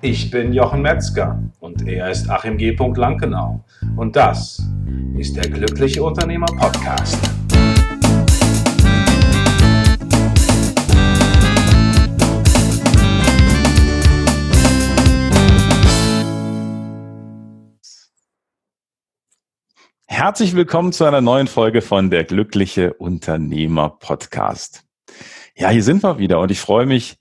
Ich bin Jochen Metzger und er ist Achim G. Lankenau. Und das ist der Glückliche Unternehmer Podcast. Herzlich willkommen zu einer neuen Folge von der Glückliche Unternehmer Podcast. Ja, hier sind wir wieder und ich freue mich,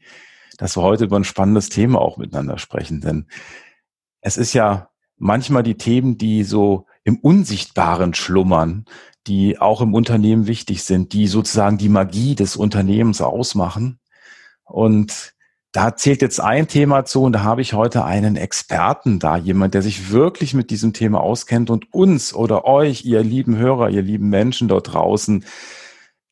dass wir heute über ein spannendes Thema auch miteinander sprechen. Denn es ist ja manchmal die Themen, die so im Unsichtbaren schlummern, die auch im Unternehmen wichtig sind, die sozusagen die Magie des Unternehmens ausmachen. Und da zählt jetzt ein Thema zu und da habe ich heute einen Experten da, jemand, der sich wirklich mit diesem Thema auskennt und uns oder euch, ihr lieben Hörer, ihr lieben Menschen dort draußen,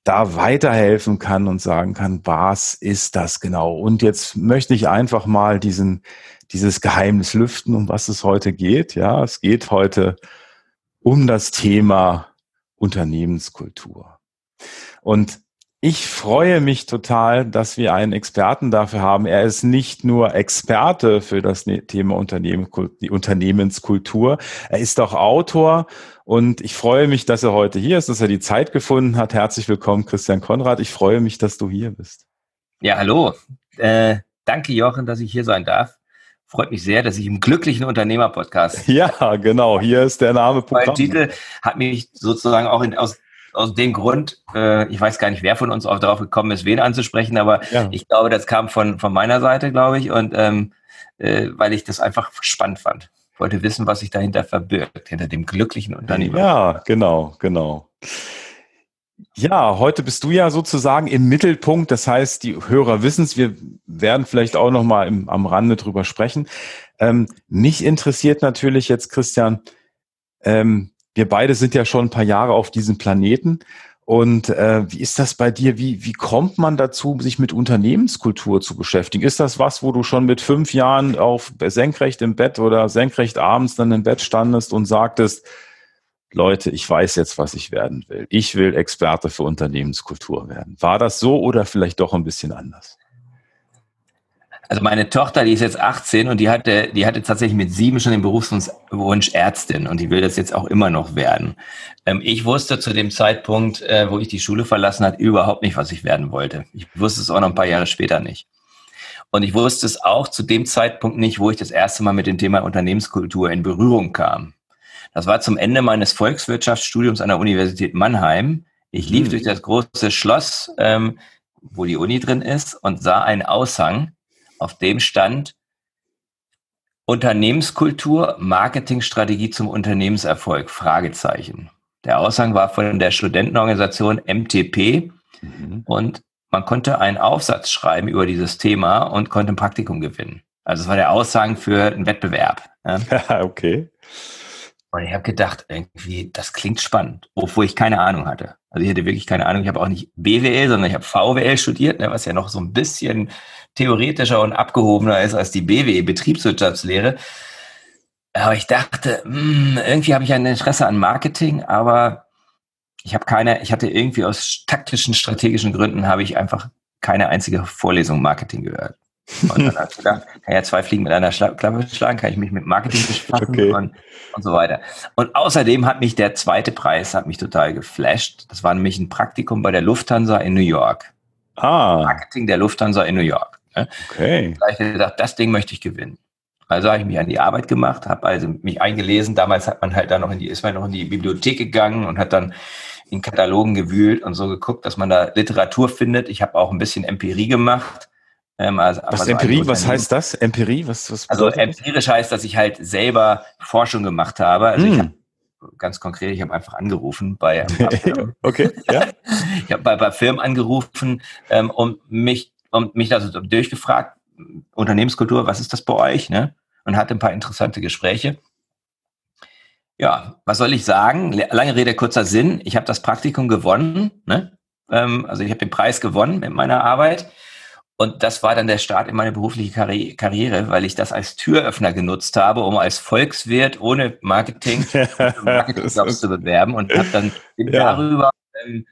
da weiterhelfen kann und sagen kann, was ist das genau? Und jetzt möchte ich einfach mal diesen, dieses Geheimnis lüften, um was es heute geht. Ja, es geht heute um das Thema Unternehmenskultur. Und ich freue mich total, dass wir einen Experten dafür haben. Er ist nicht nur Experte für das ne-, Thema Unternehmen, Unternehmenskultur, er ist auch Autor und ich freue mich, dass er heute hier ist, dass er die Zeit gefunden hat. Herzlich willkommen, Christian Konrad. Ich freue mich, dass du hier bist. Ja, hallo. Äh, danke, Jochen, dass ich hier sein darf. Freut mich sehr, dass ich im glücklichen Unternehmer-Podcast. Ja, genau. Hier ist der Name. Mein Titel hat mich sozusagen auch in, aus aus dem Grund, äh, ich weiß gar nicht, wer von uns auch darauf gekommen ist, wen anzusprechen, aber ja. ich glaube, das kam von, von meiner Seite, glaube ich, und ähm, äh, weil ich das einfach spannend fand. Ich wollte wissen, was sich dahinter verbirgt, hinter dem glücklichen Unternehmer. Ja, genau, genau. Ja, heute bist du ja sozusagen im Mittelpunkt. Das heißt, die Hörer wissen es. Wir werden vielleicht auch noch mal im, am Rande drüber sprechen. Ähm, mich interessiert natürlich jetzt, Christian, ähm, wir beide sind ja schon ein paar Jahre auf diesem Planeten. Und äh, wie ist das bei dir? Wie, wie kommt man dazu, sich mit Unternehmenskultur zu beschäftigen? Ist das was, wo du schon mit fünf Jahren auf senkrecht im Bett oder senkrecht abends dann im Bett standest und sagtest, Leute, ich weiß jetzt, was ich werden will. Ich will Experte für Unternehmenskultur werden. War das so oder vielleicht doch ein bisschen anders? Also meine Tochter, die ist jetzt 18 und die hatte, die hatte tatsächlich mit sieben schon den Berufswunsch Ärztin und die will das jetzt auch immer noch werden. Ähm, ich wusste zu dem Zeitpunkt, äh, wo ich die Schule verlassen hat, überhaupt nicht, was ich werden wollte. Ich wusste es auch noch ein paar Jahre später nicht. Und ich wusste es auch zu dem Zeitpunkt nicht, wo ich das erste Mal mit dem Thema Unternehmenskultur in Berührung kam. Das war zum Ende meines Volkswirtschaftsstudiums an der Universität Mannheim. Ich lief mhm. durch das große Schloss, ähm, wo die Uni drin ist, und sah einen Aushang auf dem stand Unternehmenskultur, Marketingstrategie zum Unternehmenserfolg, Fragezeichen. Der Aushang war von der Studentenorganisation MTP mhm. und man konnte einen Aufsatz schreiben über dieses Thema und konnte ein Praktikum gewinnen. Also es war der Aushang für einen Wettbewerb. Ja. okay. Und ich habe gedacht, irgendwie, das klingt spannend, obwohl ich keine Ahnung hatte. Also ich hatte wirklich keine Ahnung. Ich habe auch nicht BWL, sondern ich habe VWL studiert, ne, was ja noch so ein bisschen theoretischer und abgehobener ist als die BWL, Betriebswirtschaftslehre. Aber ich dachte, mh, hm, irgendwie habe ich ein Interesse an Marketing, aber ich habe keine, ich hatte irgendwie aus taktischen, strategischen Gründen habe ich einfach keine einzige Vorlesung Marketing gehört. Und dann habe ich gedacht, kann ja zwei Fliegen mit einer Klappe schlagen, kann ich mich mit Marketing beschäftigen okay. und, und so weiter. Und außerdem hat mich der zweite Preis hat mich total geflasht. Das war nämlich ein Praktikum bei der Lufthansa in New York. Ah. Marketing der Lufthansa in New York. Ne? Okay. Da habe ich gedacht, das Ding möchte ich gewinnen. Also habe ich mich an die Arbeit gemacht, habe also mich eingelesen. Damals hat man halt dann noch in die, ist man noch in die Bibliothek gegangen und hat dann in Katalogen gewühlt und so geguckt, dass man da Literatur findet. Ich habe auch ein bisschen Empirie gemacht. Ähm, also, was also Empirie, was heißt das? Empirie, was, was Also empirisch heißt, dass ich halt selber Forschung gemacht habe. Also hm. ich habe ganz konkret, ich habe einfach angerufen bei okay, ja. ich habe bei, bei Firmen angerufen ähm, und mich und mich also durchgefragt, Unternehmenskultur, was ist das bei euch? Ne? Und hatte ein paar interessante Gespräche. Ja, was soll ich sagen? Lange Rede, kurzer Sinn. Ich habe das Praktikum gewonnen. Ne? Ähm, also ich habe den Preis gewonnen mit meiner Arbeit. Und das war dann der Start in meine berufliche Karri Karriere, weil ich das als Türöffner genutzt habe, um als Volkswirt ohne Marketing Marketingjobs zu bewerben und habe dann bin ja. darüber ähm,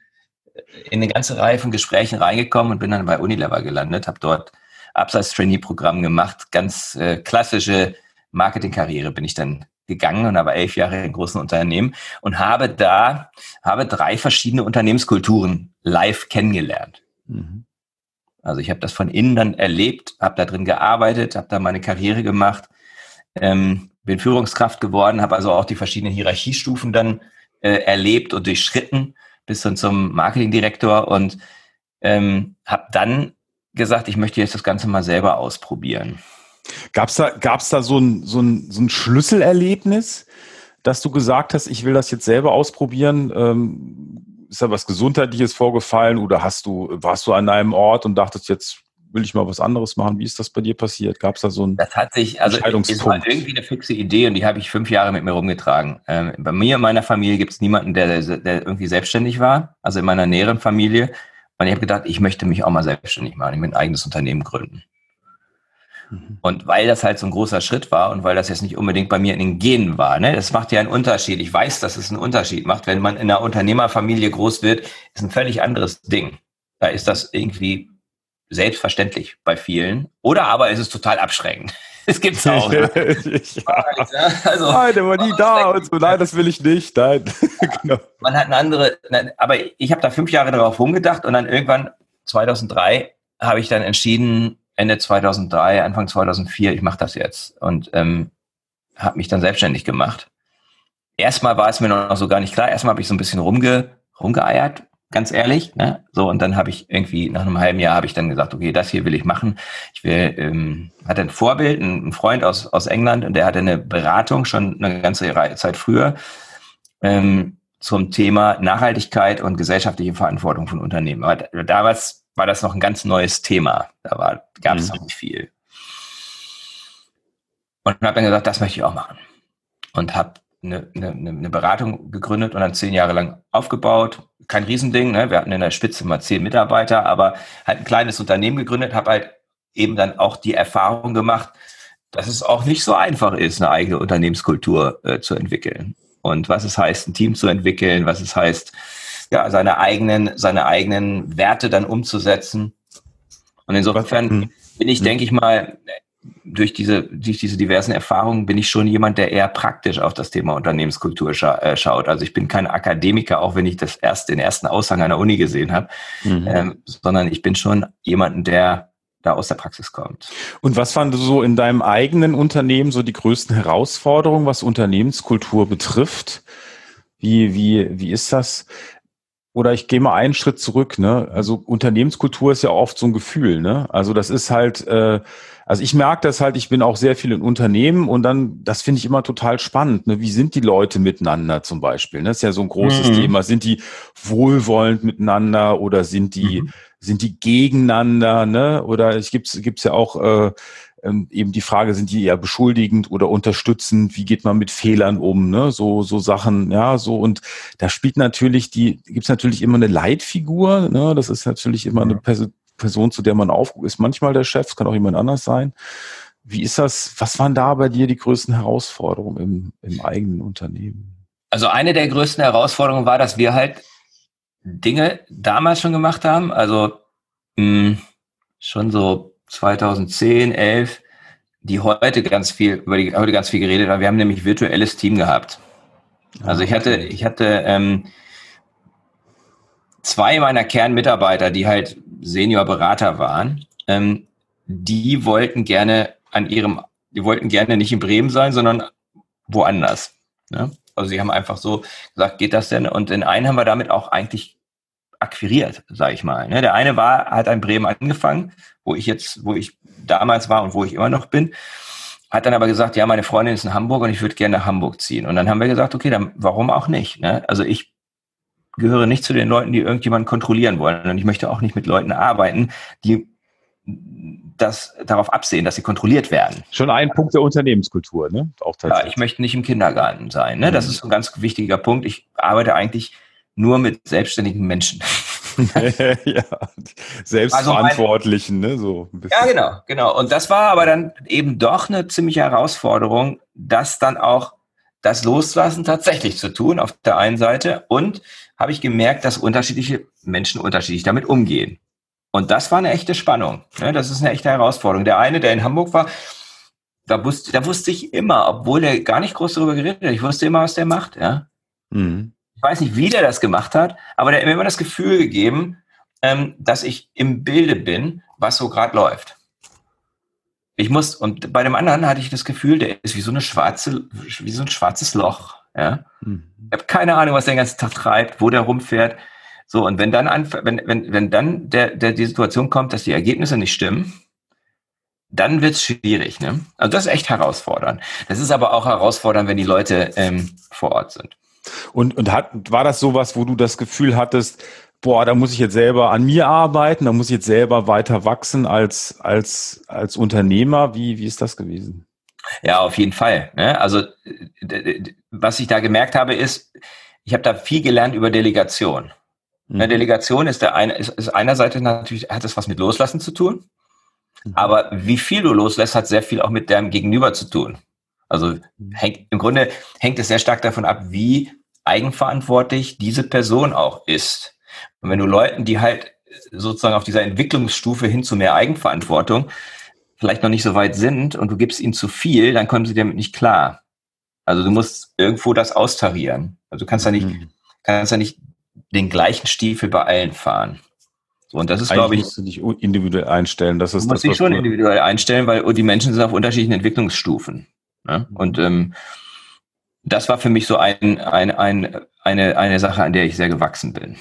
in eine ganze Reihe von Gesprächen reingekommen und bin dann bei Unilever gelandet, habe dort Absatz-Trainee-Programm gemacht. Ganz äh, klassische Marketingkarriere bin ich dann gegangen und habe elf Jahre in großen Unternehmen und habe da, habe drei verschiedene Unternehmenskulturen live kennengelernt. Mhm. Also ich habe das von innen dann erlebt, habe da drin gearbeitet, habe da meine Karriere gemacht, ähm, bin Führungskraft geworden, habe also auch die verschiedenen Hierarchiestufen dann äh, erlebt und durchschritten bis dann zum Marketingdirektor und ähm, habe dann gesagt, ich möchte jetzt das Ganze mal selber ausprobieren. Gab's da, gab's da so ein, so, ein, so ein Schlüsselerlebnis, dass du gesagt hast, ich will das jetzt selber ausprobieren? Ähm, ist da was Gesundheitliches vorgefallen oder hast du, warst du an einem Ort und dachtest, jetzt will ich mal was anderes machen? Wie ist das bei dir passiert? Gab es da so ein Das hat sich, also es war irgendwie eine fixe Idee und die habe ich fünf Jahre mit mir rumgetragen. Ähm, bei mir in meiner Familie gibt es niemanden, der, der irgendwie selbstständig war, also in meiner näheren Familie. Und ich habe gedacht, ich möchte mich auch mal selbstständig machen, ich möchte ein eigenes Unternehmen gründen. Mhm. Und weil das halt so ein großer Schritt war und weil das jetzt nicht unbedingt bei mir in den Genen war, ne, das macht ja einen Unterschied. Ich weiß, dass es einen Unterschied macht. Wenn man in einer Unternehmerfamilie groß wird, ist ein völlig anderes Ding. Da ist das irgendwie selbstverständlich bei vielen. Oder aber ist es total abschreckend. Es gibt's auch. Ne? ja. also, nein, der war nie da und so, nein, das will ich nicht. Nein. genau. Man hat eine andere, aber ich habe da fünf Jahre darauf rumgedacht und dann irgendwann 2003 habe ich dann entschieden, Ende 2003, Anfang 2004, ich mache das jetzt und ähm, habe mich dann selbstständig gemacht. Erstmal war es mir noch so gar nicht klar. Erstmal habe ich so ein bisschen rumge, rumgeeiert, ganz ehrlich. Ne? So und dann habe ich irgendwie nach einem halben Jahr habe ich dann gesagt, okay, das hier will ich machen. Ich will, ähm, hatte ein Vorbild, ein Freund aus aus England und der hatte eine Beratung schon eine ganze Zeit früher ähm, zum Thema Nachhaltigkeit und gesellschaftliche Verantwortung von Unternehmen. Aber damals war das noch ein ganz neues Thema. Da gab es mhm. noch nicht viel. Und habe dann gesagt, das möchte ich auch machen. Und habe eine, eine, eine Beratung gegründet und dann zehn Jahre lang aufgebaut. Kein Riesending, ne? wir hatten in der Spitze mal zehn Mitarbeiter, aber halt ein kleines Unternehmen gegründet, habe halt eben dann auch die Erfahrung gemacht, dass es auch nicht so einfach ist, eine eigene Unternehmenskultur äh, zu entwickeln. Und was es heißt, ein Team zu entwickeln, was es heißt, ja, seine eigenen, seine eigenen Werte dann umzusetzen. Und insofern hm. bin ich, hm. denke ich mal, durch diese, durch diese diversen Erfahrungen bin ich schon jemand, der eher praktisch auf das Thema Unternehmenskultur scha äh, schaut. Also ich bin kein Akademiker, auch wenn ich das erst den ersten Aushang einer Uni gesehen habe, mhm. ähm, sondern ich bin schon jemanden, der da aus der Praxis kommt. Und was waren so in deinem eigenen Unternehmen so die größten Herausforderungen, was Unternehmenskultur betrifft? Wie, wie, wie ist das? Oder ich gehe mal einen Schritt zurück, ne? Also Unternehmenskultur ist ja oft so ein Gefühl, ne? Also das ist halt, äh, also ich merke das halt, ich bin auch sehr viel in Unternehmen und dann, das finde ich immer total spannend, ne? Wie sind die Leute miteinander zum Beispiel? Ne? Das ist ja so ein großes mhm. Thema. Sind die wohlwollend miteinander oder sind die, mhm. sind die gegeneinander, ne? Oder es gibt gibt's ja auch äh, ähm, eben die Frage, sind die eher beschuldigend oder unterstützend? Wie geht man mit Fehlern um? Ne? So, so Sachen, ja, so. Und da spielt natürlich die, gibt's natürlich immer eine Leitfigur. Ne? Das ist natürlich immer eine Person, zu der man aufguckt. Ist manchmal der Chef, es kann auch jemand anders sein. Wie ist das? Was waren da bei dir die größten Herausforderungen im, im eigenen Unternehmen? Also eine der größten Herausforderungen war, dass wir halt Dinge damals schon gemacht haben. Also mh, hm, schon so 2010, 11, die heute ganz viel, über die heute ganz viel geredet haben. Wir haben nämlich virtuelles Team gehabt. Also ich hatte, ich hatte ähm, zwei meiner Kernmitarbeiter, die halt Seniorberater waren, ähm, die wollten gerne an ihrem, die wollten gerne nicht in Bremen sein, sondern woanders. Ne? Also sie haben einfach so gesagt, geht das denn? Und den einen haben wir damit auch eigentlich akquiriert, sage ich mal. Ne? Der eine war, hat in Bremen angefangen, wo ich jetzt, wo ich damals war und wo ich immer noch bin, hat dann aber gesagt, ja, meine Freundin ist in Hamburg und ich würde gerne nach Hamburg ziehen. Und dann haben wir gesagt, okay, dann warum auch nicht? Ne? Also ich gehöre nicht zu den Leuten, die irgendjemanden kontrollieren wollen. Und ich möchte auch nicht mit Leuten arbeiten, die das darauf absehen, dass sie kontrolliert werden. Schon ein Punkt der Unternehmenskultur, ne? Auch tatsächlich. Ja, ich möchte nicht im Kindergarten sein. Ne? Das mhm. ist ein ganz wichtiger Punkt. Ich arbeite eigentlich nur mit selbstständigen Menschen. ja, Selbstverantwortlichen, also ne? So ja, genau, genau. Und das war aber dann eben doch eine ziemliche Herausforderung, das dann auch das Loslassen tatsächlich zu tun, auf der einen Seite. Und habe ich gemerkt, dass unterschiedliche Menschen unterschiedlich damit umgehen. Und das war eine echte Spannung. Ne? Das ist eine echte Herausforderung. Der eine, der in Hamburg war, da wusste, da wusste ich immer, obwohl er gar nicht groß darüber geredet hat, ich wusste immer, was der macht. Ja? Mhm. Ich weiß nicht, wie der das gemacht hat, aber der hat mir immer das Gefühl gegeben, ähm, dass ich im Bilde bin, was so gerade läuft. Ich muss, und bei dem anderen hatte ich das Gefühl, der ist wie so eine schwarze, wie so ein schwarzes Loch. Ja? Mhm. Ich habe keine Ahnung, was der den ganzen Tag treibt, wo der rumfährt. So, und wenn dann, wenn, wenn, wenn dann der, der, die Situation kommt, dass die Ergebnisse nicht stimmen, dann wird's schwierig. Ne? Also das ist echt herausfordernd. Das ist aber auch herausfordernd, wenn die Leute ähm, vor Ort sind. Und, und hat, war das sowas, wo du das Gefühl hattest, boah, da muss ich jetzt selber an mir arbeiten, da muss ich jetzt selber weiter wachsen als, als, als Unternehmer? Wie, wie ist das gewesen? Ja, auf jeden Fall. Ne? Also was ich da gemerkt habe, ist, ich habe da viel gelernt über Delegation. Eine mhm. Delegation ist, der eine, ist, ist einerseits natürlich, hat es was mit Loslassen zu tun, mhm. aber wie viel du loslässt, hat sehr viel auch mit deinem Gegenüber zu tun. Also mhm. hängt, im Grunde hängt es sehr stark davon ab, wie eigenverantwortlich diese Person auch ist. Und wenn du Leuten, die halt sozusagen auf dieser Entwicklungsstufe hin zu mehr Eigenverantwortung vielleicht noch nicht so weit sind und du gibst ihnen zu viel, dann kommen sie damit nicht klar. Also du musst irgendwo das austarieren. Also du kannst ja nicht, kannst ja nicht den gleichen Stiefel bei allen fahren. So, und das ist, glaube ich. musst du dich individuell einstellen. Das ist du musst dich schon individuell einstellen, weil die Menschen sind auf unterschiedlichen Entwicklungsstufen. Ne? Mhm. Und ähm, das war für mich so ein, ein, ein, eine, eine Sache, an der ich sehr gewachsen bin.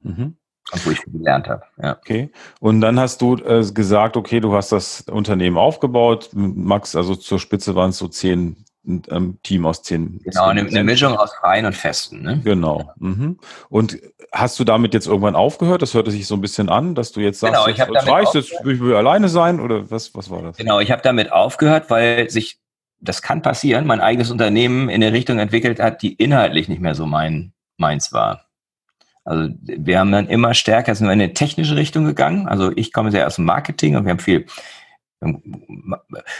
Mhm. Und wo ich gelernt habe. Ja. Okay. Und dann hast du äh, gesagt, okay, du hast das Unternehmen aufgebaut. Max, also zur Spitze waren es so zehn ein ähm, Team aus zehn. Genau, eine, eine, Mischung aus freien und festen. Ne? Genau. Mhm. Und hast du damit jetzt irgendwann aufgehört? Das hörte sich so ein bisschen an, dass du jetzt sagst, genau, ich jetzt reicht, jetzt ich will alleine sein oder was, was war das? Genau, ich habe damit aufgehört, weil sich, das kann passieren, mein eigenes Unternehmen in eine Richtung entwickelt hat, die inhaltlich nicht mehr so mein, meins war. Also wir haben dann immer stärker sind wir in eine technische Richtung gegangen. Also ich komme sehr aus dem Marketing und wir haben viel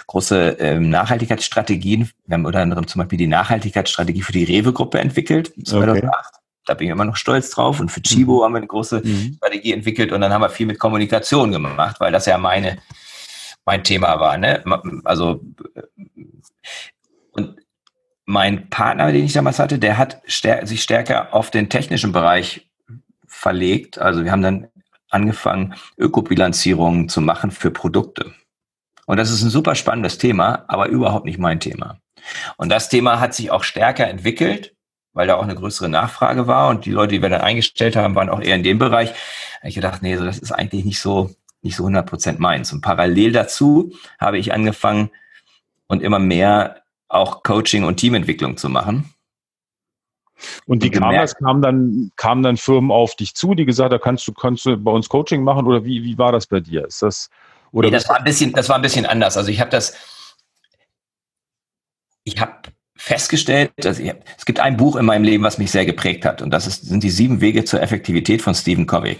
große ähm, Nachhaltigkeitsstrategien. Wir haben unter anderem zum Beispiel die Nachhaltigkeitsstrategie für die Rewe-Gruppe entwickelt, 2008. Okay. Da bin ich immer noch stolz drauf. Und für Chibo mhm. haben wir eine große mhm. Strategie entwickelt und dann haben wir viel mit Kommunikation gemacht, weil das ja meine, mein Thema war. Ne? Also und mein Partner, den ich damals hatte, der hat stär sich stärker auf den technischen Bereich verlegt. Also wir haben dann angefangen, Ökobilanzierungen zu machen für Produkte. Und das ist ein super spannendes Thema, aber überhaupt nicht mein Thema. Und das Thema hat sich auch stärker entwickelt, weil da auch eine größere Nachfrage war und die Leute, die wir dann eingestellt haben, waren auch eher in dem Bereich. Ich gedacht, nee, so das ist eigentlich nicht so nicht so 100 Prozent meins. Und parallel dazu habe ich angefangen und immer mehr auch Coaching und Teamentwicklung zu machen. Und wie kam das? Kamen dann, kamen dann Firmen auf dich zu, die gesagt haben, kannst du, kannst du bei uns Coaching machen oder wie, wie war das bei dir? Ist das, oder nee, das war ein bisschen, das war ein bisschen anders. Also ich habe das, ich habe festgestellt, dass ich, es gibt ein Buch in meinem Leben, was mich sehr geprägt hat, und das ist, sind die sieben Wege zur Effektivität von Stephen Covey.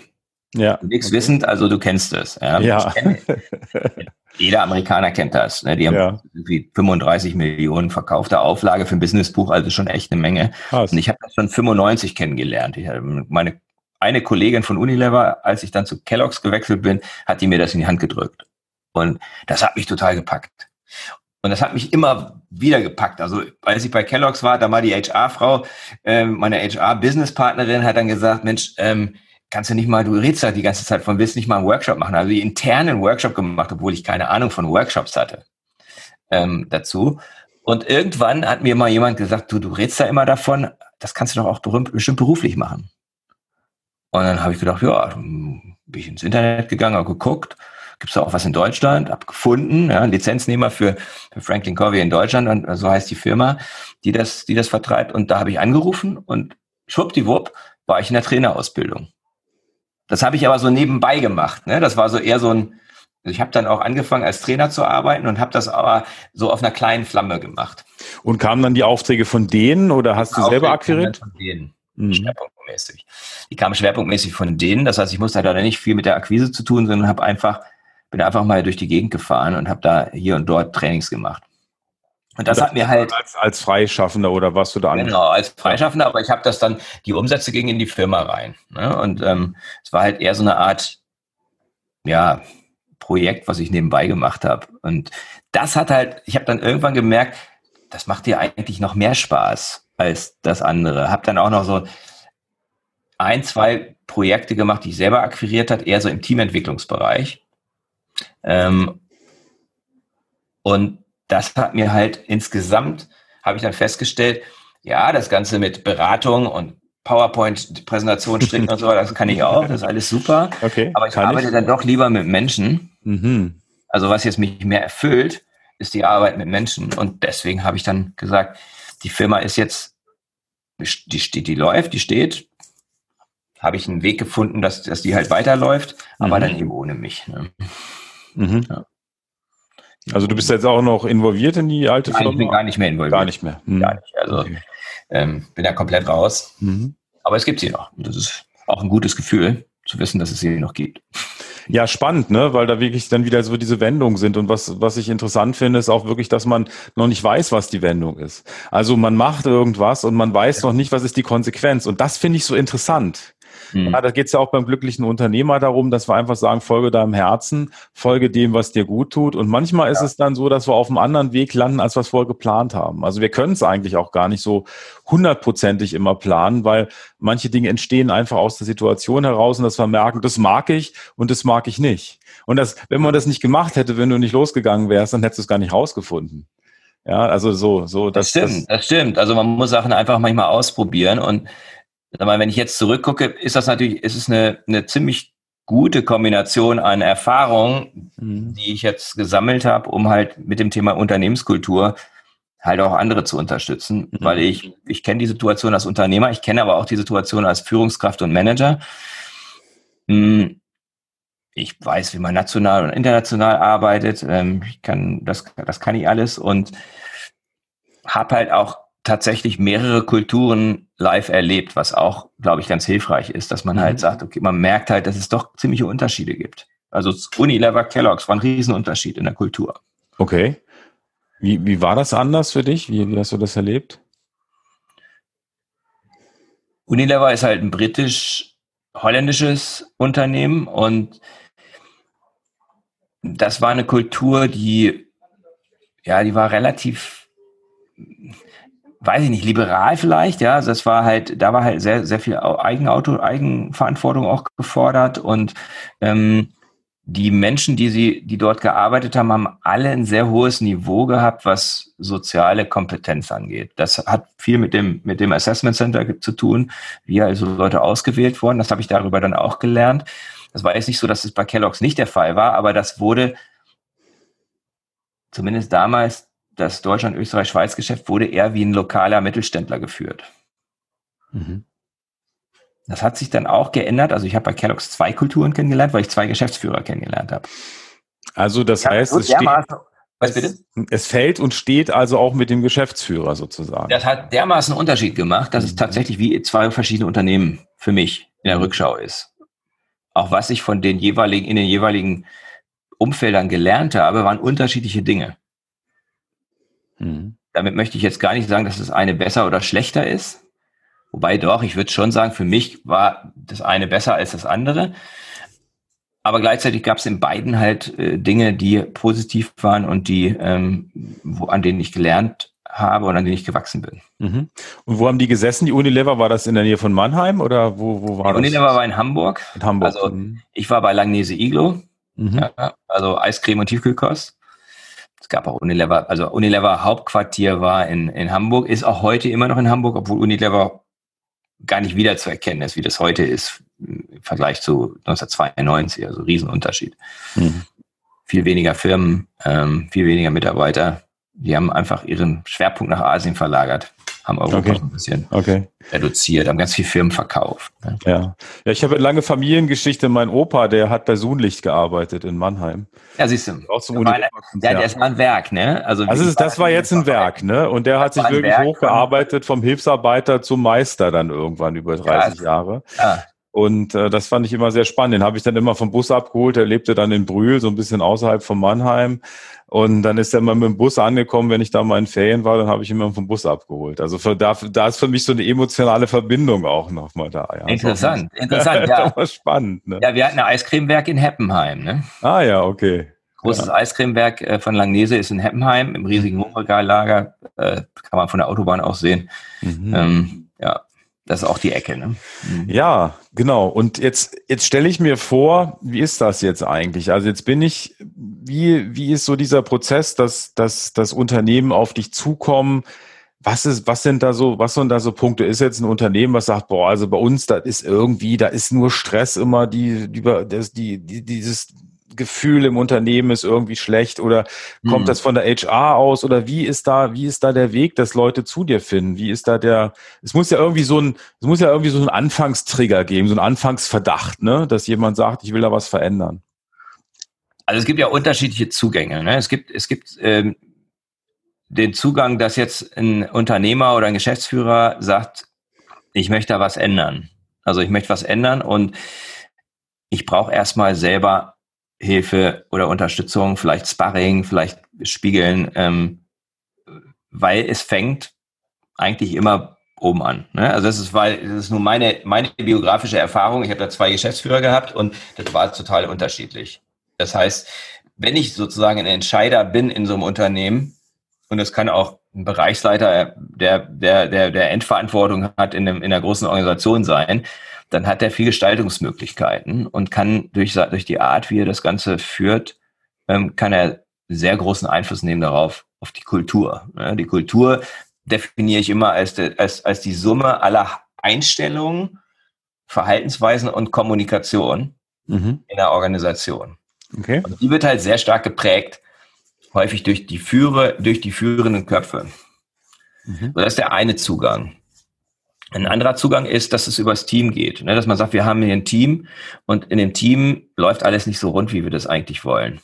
Ja. Nichts okay. wissend, also du kennst es. Ja. ja. Jeder Amerikaner kennt das. Ne? Die haben ja. irgendwie 35 Millionen verkaufte Auflage für ein Businessbuch, also schon echt eine Menge. Krass. Und ich habe das schon 95 kennengelernt. Ich, meine eine Kollegin von Unilever, als ich dann zu Kellogg's gewechselt bin, hat die mir das in die Hand gedrückt. Und das hat mich total gepackt. Und das hat mich immer wieder gepackt. Also als ich bei Kellogg's war, da war die HR-Frau, ähm, meine HR-Business-Partnerin, hat dann gesagt, Mensch, ähm, kannst du nicht mal, du redest halt die ganze Zeit von, willst nicht mal einen Workshop machen. Also die internen Workshop gemacht, obwohl ich keine Ahnung von Workshops hatte ähm, dazu. Und irgendwann hat mir mal jemand gesagt, du, du redest da immer davon, das kannst du doch auch bestimmt beruflich machen. Und dann habe ich gedacht, ja, bin ich ins Internet gegangen, habe geguckt, gibt es da auch was in Deutschland, habe gefunden, ja, Lizenznehmer für, für Franklin Covey in Deutschland und so heißt die Firma, die das, die das vertreibt. Und da habe ich angerufen und schwuppdiwupp war ich in der Trainerausbildung. Das habe ich aber so nebenbei gemacht. Ne? Das war so eher so ein, ich habe dann auch angefangen als Trainer zu arbeiten und habe das aber so auf einer kleinen Flamme gemacht. Und kamen dann die Aufträge von denen oder hast du selber akquiriert? Von denen mhm. schwerpunktmäßig. Die kamen schwerpunktmäßig von denen. Das heißt, ich musste da nicht viel mit der Akquise zu tun, sondern habe einfach, bin einfach mal durch die Gegend gefahren und habe da hier und dort Trainings gemacht. Und das, das hat mir halt als, als Freischaffender oder was du da Genau, als Freischaffender, aber ich habe das dann, die Umsätze gingen in die Firma rein. Ne? Und ähm, es war halt eher so eine Art ja, Projekt, was ich nebenbei gemacht habe. Und das hat halt, ich habe dann irgendwann gemerkt, das macht dir eigentlich noch mehr Spaß als das andere. Hab dann auch noch so ein, zwei Projekte gemacht, die ich selber akquiriert hat, eher so im Teamentwicklungsbereich. Ähm, und das hat mir halt insgesamt, habe ich dann festgestellt, ja, das Ganze mit Beratung und PowerPoint-Präsentation stricken und so, das kann ich auch, das ist alles super. Okay, aber ich arbeite ich? dann doch lieber mit Menschen. Mhm. Also was jetzt mich mehr erfüllt, ist die Arbeit mit Menschen. Und deswegen habe ich dann gesagt, die Firma ist jetzt, die steht, die läuft, die steht. Habe ich einen Weg gefunden, dass, dass die halt weiterläuft, aber mhm. dann eben ohne mich. Ne? Mhm. Ja. Also du bist jetzt auch noch involviert in die alte Nein, Firma? Ich bin gar nicht mehr involviert. Gar nicht mehr. Mhm. Gar nicht. Also okay. ähm, bin da komplett raus. Mhm. Aber es gibt sie noch. Und das ist auch ein gutes Gefühl, zu wissen, dass es sie noch gibt. Ja, spannend, ne? weil da wirklich dann wieder so diese Wendungen sind. Und was, was ich interessant finde, ist auch wirklich, dass man noch nicht weiß, was die Wendung ist. Also man macht irgendwas und man weiß noch nicht, was ist die Konsequenz. Und das finde ich so interessant. Mhm. Ja, da geht es ja auch beim glücklichen Unternehmer darum, dass wir einfach sagen, folge deinem Herzen, folge dem, was dir gut tut. Und manchmal ist es dann so, dass wir auf einem anderen Weg landen, als wir es vorher geplant haben. Also wir können es eigentlich auch gar nicht so hundertprozentig immer planen, weil manche Dinge entstehen einfach aus der Situation heraus und dass wir merken, das mag ich und das mag ich nicht. Und das, wenn man das nicht gemacht hätte, wenn du nicht losgegangen wärst, dann hättest du es gar nicht rausgefunden. Ja, also so, so. Das, das stimmt, das, das stimmt. Also man muss Sachen einfach manchmal ausprobieren und aber wenn ich jetzt zurückgucke, ist das natürlich, ist es eine, eine ziemlich gute Kombination an Erfahrungen, mhm. die ich jetzt gesammelt habe, um halt mit dem Thema Unternehmenskultur halt auch andere zu unterstützen, mhm. weil ich, ich kenne die Situation als Unternehmer, ich kenne aber auch die Situation als Führungskraft und Manager. Hm, ich weiß, wie man national und international arbeitet. Ähm, ich kann, das, das kann ich alles und habe halt auch tatsächlich mehrere Kulturen live erlebt, was auch, glaube ich, ganz hilfreich ist, dass man halt mhm. sagt, okay, man merkt halt, dass es doch ziemliche Unterschiede gibt. Also Unilever, Kellogg's war ein Riesenunterschied in der Kultur. Okay. Wie, wie war das anders für dich? Wie, wie hast du das erlebt? Unilever ist halt ein britisch-holländisches Unternehmen und das war eine Kultur, die, ja, die war relativ, weiß ich nicht, liberal vielleicht, ja. Also das war halt, da war halt sehr, sehr viel Eigenauto, Eigenverantwortung auch gefordert und ähm, die Menschen, die sie, die dort gearbeitet haben, haben alle ein sehr hohes Niveau gehabt, was soziale Kompetenz angeht. Das hat viel mit dem, mit dem Assessment Center zu tun, wie also Leute ausgewählt wurden. Das habe ich darüber dann auch gelernt. Das war jetzt nicht so, dass es bei Kellogg's nicht der Fall war, aber das wurde zumindest damals das Deutschland-Österreich-Schweiz-Geschäft wurde eher wie ein lokaler Mittelständler geführt. Mhm. Das hat sich dann auch geändert. Also ich habe bei Kellogg's zwei Kulturen kennengelernt, weil ich zwei Geschäftsführer kennengelernt habe. Also das ja, heißt, es, steht, es, es, fällt und steht also auch mit dem Geschäftsführer sozusagen. Das hat dermaßen einen Unterschied gemacht, dass es mhm. tatsächlich wie zwei verschiedene Unternehmen für mich in der Rückschau ist. Auch was ich von den jeweiligen, in den jeweiligen Umfeldern gelernt habe, waren unterschiedliche Dinge. Mhm. Damit möchte ich jetzt gar nicht sagen, dass das eine besser oder schlechter ist. Wobei doch, ich würde schon sagen, für mich war das eine besser als das andere. Aber gleichzeitig gab es in beiden halt äh, Dinge, die positiv waren und die, ähm, wo, an denen ich gelernt habe und an denen ich gewachsen bin. Mhm. Und wo haben die gesessen? Die Unilever, war das in der Nähe von Mannheim oder wo, wo war die das? Unilever war in Hamburg. In Hamburg. Also mhm. ich war bei Langnese Iglo, mhm. ja, also Eiscreme und Tiefkühlkost. Es gab auch Unilever, also Unilever Hauptquartier war in, in Hamburg, ist auch heute immer noch in Hamburg, obwohl Unilever gar nicht wiederzuerkennen ist, wie das heute ist im Vergleich zu 1992, also Riesenunterschied. Mhm. Viel weniger Firmen, ähm, viel weniger Mitarbeiter. Die haben einfach ihren Schwerpunkt nach Asien verlagert haben Europa okay. ein bisschen okay. reduziert, haben ganz viel Firmen verkauft. Ne? Ja. ja, ich habe eine lange Familiengeschichte. Mein Opa, der hat bei Sunlicht gearbeitet in Mannheim. Ja, siehst du. Auch zum meine, ja, der ist mal ein Werk, ne? Also, also ist, das war jetzt ein Werk, ne? Und der hat sich wirklich Werk hochgearbeitet vom Hilfsarbeiter zum Meister dann irgendwann über 30 ja, Jahre. Ja. Und äh, das fand ich immer sehr spannend. Den habe ich dann immer vom Bus abgeholt. Er lebte dann in Brühl, so ein bisschen außerhalb von Mannheim. Und dann ist er mal mit dem Bus angekommen, wenn ich da mal in Ferien war, dann habe ich ihn immer vom Bus abgeholt. Also für, da, da ist für mich so eine emotionale Verbindung auch nochmal da. Ja. Interessant, interessant, ja. das war spannend. Ne? Ja, wir hatten ein Eiscremewerk in Heppenheim. Ne? Ah ja, okay. Großes ja. Eiscremewerk äh, von Langnese ist in Heppenheim, im riesigen Hochregallager. Äh, kann man von der Autobahn aus sehen. Mhm. Ähm, ja, das ist auch die Ecke, ne? Mhm. Ja, genau. Und jetzt, jetzt stelle ich mir vor, wie ist das jetzt eigentlich? Also jetzt bin ich, wie, wie ist so dieser Prozess, dass, dass das Unternehmen auf dich zukommen? Was ist, was sind da so, was sind da so Punkte? Ist jetzt ein Unternehmen, was sagt, boah, also bei uns, da ist irgendwie, da ist nur Stress immer, die, die, das, die, die dieses, Gefühl im Unternehmen ist irgendwie schlecht oder kommt mhm. das von der HR aus oder wie ist da, wie ist da der Weg, dass Leute zu dir finden? Wie ist da der, es muss ja irgendwie so ein, es muss ja irgendwie so einen Anfangstrigger geben, so einen Anfangsverdacht, ne, dass jemand sagt, ich will da was verändern. Also es gibt ja unterschiedliche Zugänge. Ne? Es gibt, es gibt ähm, den Zugang, dass jetzt ein Unternehmer oder ein Geschäftsführer sagt, ich möchte da was ändern. Also ich möchte was ändern und ich brauche erstmal selber Hilfe oder Unterstützung, vielleicht Sparring, vielleicht Spiegeln, ähm, weil es fängt eigentlich immer oben an. Ne? Also das ist, weil das ist nur meine meine biografische Erfahrung. Ich habe da zwei Geschäftsführer gehabt und das war total unterschiedlich. Das heißt, wenn ich sozusagen ein Entscheider bin in so einem Unternehmen und es kann auch ein Bereichsleiter, der der der der Endverantwortung hat in, einem, in einer großen Organisation sein, dann hat er viel Gestaltungsmöglichkeiten und kann durch, durch die Art, wie er das Ganze führt, ähm, kann er sehr großen Einfluss nehmen darauf, auf die Kultur. Ja, die Kultur definiere ich immer als, de, als, als die Summe aller Einstellungen, Verhaltensweisen und Kommunikation mhm. in der Organisation. Okay. Und die wird halt sehr stark geprägt, häufig durch die Führer, durch die führenden Köpfe. Mhm. So, das ist der eine Zugang. Ein anderer Zugang ist, dass es übers Team geht. Ne? Dass man sagt, wir haben hier ein Team und in dem Team läuft alles nicht so rund, wie wir das eigentlich wollen.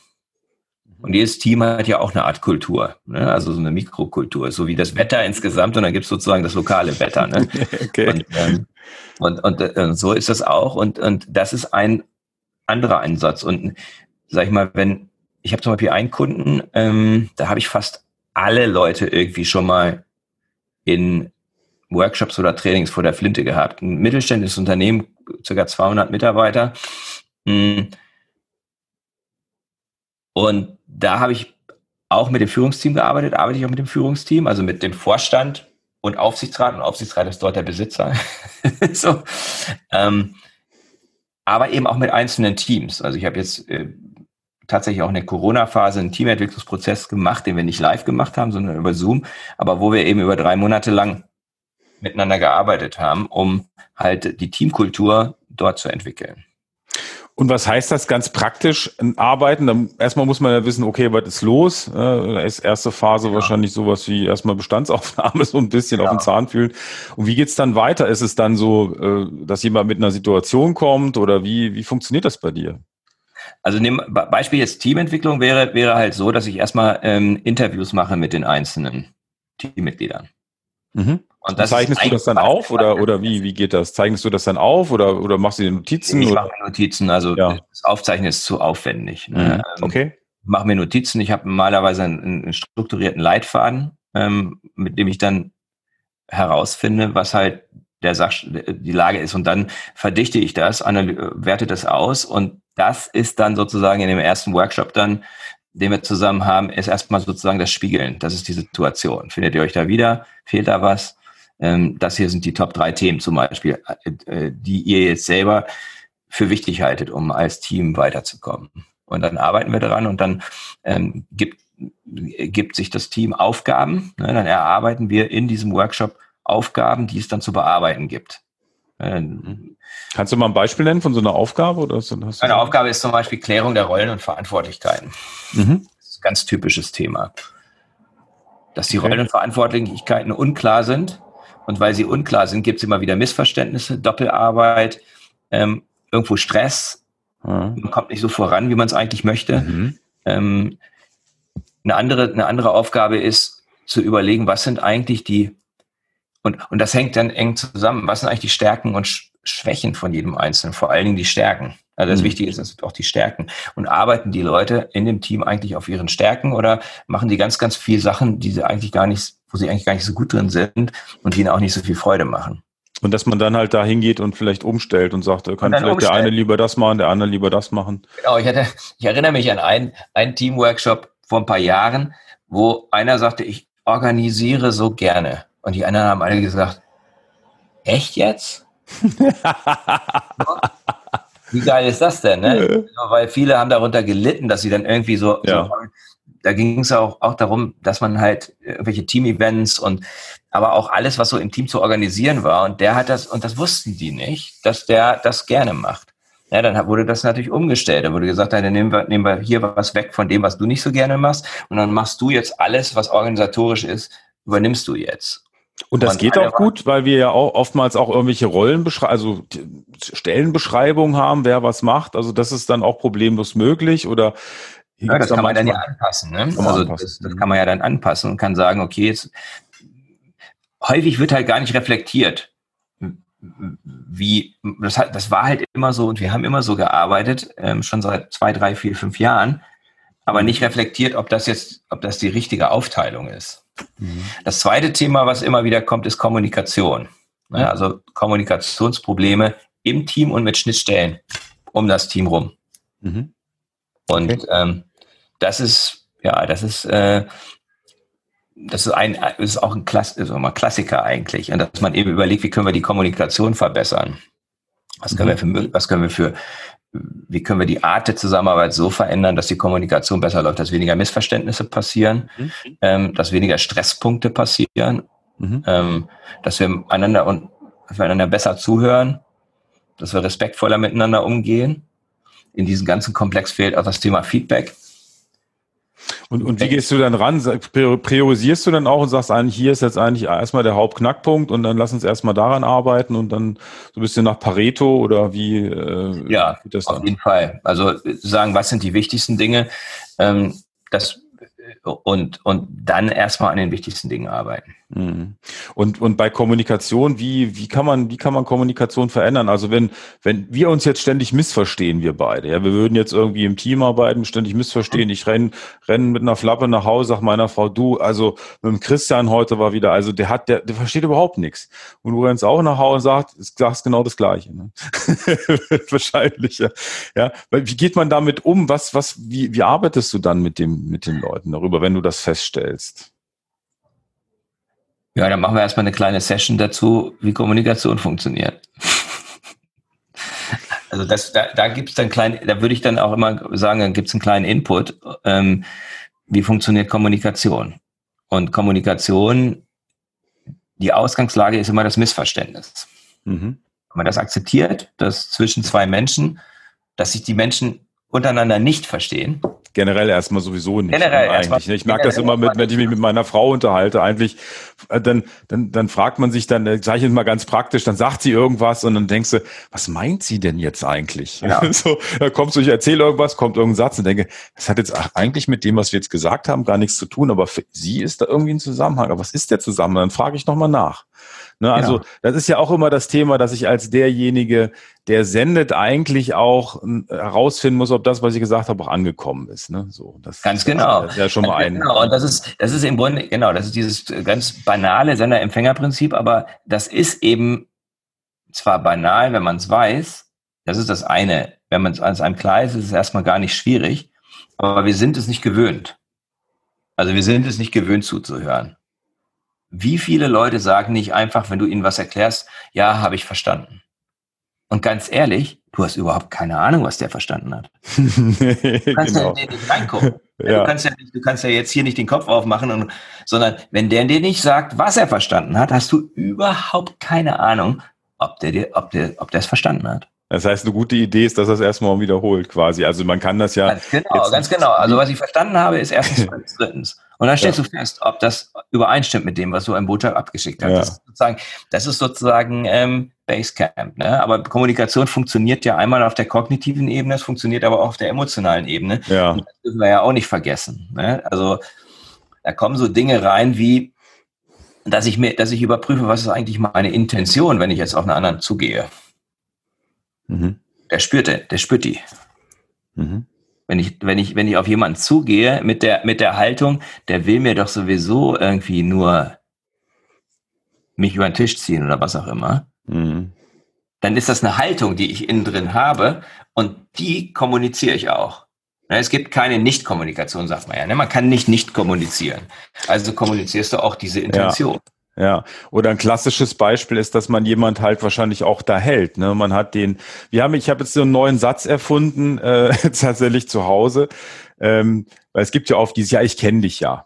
Und jedes Team hat ja auch eine Art Kultur, ne? also so eine Mikrokultur, so wie das Wetter insgesamt und dann gibt es sozusagen das lokale Wetter. Ne? okay. Und, ähm, und, und, und äh, so ist das auch und, und das ist ein anderer Einsatz. Und sag ich mal, wenn, ich habe zum Beispiel einen Kunden, ähm, da habe ich fast alle Leute irgendwie schon mal in Workshops oder Trainings vor der Flinte gehabt. Ein mittelständisches Unternehmen, ca. 200 Mitarbeiter. Mm. Und da habe ich auch mit dem Führungsteam gearbeitet, arbeite ich auch mit dem Führungsteam, also mit dem Vorstand und Aufsichtsrat. Und Aufsichtsrat ist dort der Besitzer. so. Ähm, aber eben auch mit einzelnen Teams. Also ich habe jetzt äh, tatsächlich auch in der Corona-Phase einen Teamentwicklungsprozess gemacht, den wir nicht live gemacht haben, sondern über Zoom, aber wo wir eben über drei Monate lang miteinander gearbeitet haben, um halt die Teamkultur dort zu entwickeln. Und was heißt das ganz praktisch arbeiten? Dann erstmal muss man ja wissen, okay, was ist los? Äh, ist erste Phase ja. wahrscheinlich sowas wie erstmal Bestandsaufnahme, so ein bisschen ja. auf den Zahn fühlen. Und wie geht's dann weiter? Ist es dann so, äh, dass jemand mit einer Situation kommt oder wie, wie funktioniert das bei dir? Also nehm, Beispiel jetzt Teamentwicklung wäre, wäre halt so, dass ich erstmal ähm, Interviews mache mit den einzelnen Teammitgliedern. Mhm. Und das Zeichnest du das dann auf oder, oder wie, wie geht das? Zeichnest du das dann auf oder, oder machst du die Notizen? Ich mache Notizen, also ja. das Aufzeichnen ist zu aufwendig. Ne? Mhm. Ähm, okay. Ich mache mir Notizen, ich habe normalerweise einen, einen strukturierten Leitfaden, ähm, mit dem ich dann herausfinde, was halt der Sach die Lage ist. Und dann verdichte ich das, werte das aus und das ist dann sozusagen in dem ersten Workshop dann den wir zusammen haben, ist erstmal sozusagen das Spiegeln. Das ist die Situation. Findet ihr euch da wieder? Fehlt da was? Ähm, das hier sind die Top drei Themen zum Beispiel, äh, äh, die ihr jetzt selber für wichtig haltet, um als Team weiterzukommen. Und dann arbeiten wir daran und dann ähm, gibt, gibt sich das Team Aufgaben. Ne? Dann erarbeiten wir in diesem Workshop Aufgaben, die es dann zu bearbeiten gibt. Ähm, Kannst du mal ein Beispiel nennen von so einer Aufgabe? Oder hast du eine Aufgabe ist zum Beispiel Klärung der Rollen und Verantwortlichkeiten. Mhm. Das ist ein ganz typisches Thema. Dass die okay. Rollen und Verantwortlichkeiten unklar sind und weil sie unklar sind, gibt es immer wieder Missverständnisse, Doppelarbeit, ähm, irgendwo Stress. Mhm. Man kommt nicht so voran, wie man es eigentlich möchte. Mhm. Ähm, eine, andere, eine andere Aufgabe ist zu überlegen, was sind eigentlich die, und, und das hängt dann eng zusammen, was sind eigentlich die Stärken und Schwächen von jedem Einzelnen, vor allen Dingen die Stärken. Also das mhm. Wichtige ist, dass auch die Stärken. Und arbeiten die Leute in dem Team eigentlich auf ihren Stärken oder machen die ganz, ganz viel Sachen, die sie eigentlich gar nicht, wo sie eigentlich gar nicht so gut drin sind und ihnen auch nicht so viel Freude machen. Und dass man dann halt da hingeht und vielleicht umstellt und sagt, kann vielleicht umstellen. der eine lieber das machen, der andere lieber das machen. Genau, ich hatte, ich erinnere mich an einen, einen Teamworkshop vor ein paar Jahren, wo einer sagte, ich organisiere so gerne. Und die anderen haben alle gesagt, echt jetzt? Wie geil ist das denn? Ne? Ja. Weil viele haben darunter gelitten, dass sie dann irgendwie so, ja. so da ging es auch, auch darum, dass man halt irgendwelche Team-Events und aber auch alles, was so im Team zu organisieren war. Und der hat das, und das wussten die nicht, dass der das gerne macht. Ja, dann wurde das natürlich umgestellt. Da wurde gesagt, dann nehmen wir, nehmen wir hier was weg von dem, was du nicht so gerne machst. Und dann machst du jetzt alles, was organisatorisch ist, übernimmst du jetzt. Und das geht auch gut, weil wir ja auch oftmals auch irgendwelche Rollenbeschreibungen, also Stellenbeschreibungen haben, wer was macht. Also das ist dann auch problemlos möglich oder ja, das kann man dann ja anpassen. Ne? Also anpassen. Das, das, kann man ja dann anpassen und kann sagen, okay, jetzt häufig wird halt gar nicht reflektiert. Wie, das, das war halt immer so und wir haben immer so gearbeitet, ähm, schon seit zwei, drei, vier, fünf Jahren, aber nicht reflektiert, ob das jetzt, ob das die richtige Aufteilung ist. Mhm. Das zweite Thema, was immer wieder kommt, ist Kommunikation. Ja, also Kommunikationsprobleme im Team und mit Schnittstellen um das Team rum. Mhm. Und okay. ähm, das ist, ja, das ist, äh, das ist ein, ist auch ein Klass, auch mal Klassiker eigentlich. Und dass man eben überlegt, wie können wir die Kommunikation verbessern? Was können mhm. wir für, was können wir für, wie können wir die Art der Zusammenarbeit so verändern, dass die Kommunikation besser läuft, dass weniger Missverständnisse passieren, mhm. ähm, dass weniger Stresspunkte passieren, mhm. ähm, dass wir einander und dass wir einander besser zuhören, dass wir respektvoller miteinander umgehen. In diesem ganzen Komplex fehlt auch das Thema Feedback. Und, und wie gehst du dann ran? Priorisierst du dann auch und sagst eigentlich, hier ist jetzt eigentlich erstmal der Hauptknackpunkt und dann lass uns erstmal daran arbeiten und dann so ein bisschen nach Pareto oder wie äh, Ja, auf jeden Fall. Also sagen, was sind die wichtigsten Dinge? Ähm, das und, und dann erstmal an den wichtigsten Dingen arbeiten. Mhm. Und, und bei Kommunikation, wie, wie kann man, wie kann man Kommunikation verändern? Also wenn, wenn wir uns jetzt ständig missverstehen, wir beide, ja, wir würden jetzt irgendwie im Team arbeiten, ständig missverstehen. Ich renn, renn mit einer Flappe nach Hause, sag meiner Frau, du, also mit dem Christian heute war wieder, also der hat, der, der versteht überhaupt nichts. Und du rennst auch nach Hause und sagst, sagst genau das Gleiche. Ne? Wahrscheinlich, ja. ja. Wie geht man damit um? Was, was, wie, wie arbeitest du dann mit dem, mit den Leuten darüber, wenn du das feststellst? Ja, dann machen wir erstmal eine kleine Session dazu, wie Kommunikation funktioniert. also das, da, da gibt es dann klein, da würde ich dann auch immer sagen, dann gibt es einen kleinen Input. Ähm, wie funktioniert Kommunikation? Und Kommunikation, die Ausgangslage ist immer das Missverständnis. Mhm. Wenn man das akzeptiert, dass zwischen zwei Menschen, dass sich die Menschen untereinander nicht verstehen, generell erstmal sowieso nicht. Generell eigentlich. Ne? Ich mag das immer, mit, wenn ich mich mit meiner Frau unterhalte, eigentlich, äh, dann, dann, dann fragt man sich dann, sage ich jetzt mal ganz praktisch, dann sagt sie irgendwas und dann denkst du, was meint sie denn jetzt eigentlich? Ja. so, da kommst du, ich erzähle irgendwas, kommt irgendein Satz und denke, das hat jetzt eigentlich mit dem, was wir jetzt gesagt haben, gar nichts zu tun, aber für sie ist da irgendwie ein Zusammenhang. Aber was ist der Zusammenhang? Dann frage ich nochmal nach. Ne, also genau. das ist ja auch immer das Thema, dass ich als derjenige, der sendet, eigentlich auch äh, herausfinden muss, ob das, was ich gesagt habe, auch angekommen ist. Ne? So, das ganz genau. Das ist ja schon mal ein. Genau. Und das ist, das ist im Grunde genau, das ist dieses ganz banale Sender-Empfänger-Prinzip, aber das ist eben zwar banal, wenn man es weiß. Das ist das eine. Wenn man es als einem klar ist, ist es erstmal gar nicht schwierig. Aber wir sind es nicht gewöhnt. Also wir sind es nicht gewöhnt zuzuhören. Wie viele Leute sagen nicht einfach, wenn du ihnen was erklärst, ja, habe ich verstanden. Und ganz ehrlich, du hast überhaupt keine Ahnung, was der verstanden hat. Du kannst genau. ja in den nicht reingucken. Ja. Du, kannst ja du kannst ja jetzt hier nicht den Kopf aufmachen, und, sondern wenn der dir nicht sagt, was er verstanden hat, hast du überhaupt keine Ahnung, ob der, dir, ob der, ob der es verstanden hat. Das heißt, eine gute Idee ist, dass er es erstmal wiederholt quasi. Also man kann das ja. Ganz genau, ganz genau. Also was ich verstanden habe, ist erstens und drittens. Und dann stellst ja. du fest, ob das übereinstimmt mit dem, was du im Botschaft abgeschickt hast. Ja. Das, ist sozusagen, das ist sozusagen ähm, Basecamp. Ne? Aber Kommunikation funktioniert ja einmal auf der kognitiven Ebene, es funktioniert aber auch auf der emotionalen Ebene. Ja. Und das dürfen wir ja auch nicht vergessen. Ne? Also da kommen so Dinge rein wie, dass ich mir, dass ich überprüfe, was ist eigentlich meine Intention, wenn ich jetzt auf einen anderen zugehe. Mhm. Der spürt, der spürt die. Mhm. Wenn ich, wenn ich, wenn ich auf jemanden zugehe mit der, mit der Haltung, der will mir doch sowieso irgendwie nur mich über den Tisch ziehen oder was auch immer, mhm. dann ist das eine Haltung, die ich innen drin habe und die kommuniziere ich auch. Es gibt keine Nichtkommunikation, sagt man ja. Ne? Man kann nicht nicht kommunizieren. Also kommunizierst du auch diese Intention. Ja. Ja, oder ein klassisches Beispiel ist, dass man jemand halt wahrscheinlich auch da hält. Ne? Man hat den, wir haben, ich habe jetzt so einen neuen Satz erfunden, äh, tatsächlich zu Hause, ähm, weil es gibt ja oft dieses, ja, ich kenne dich ja.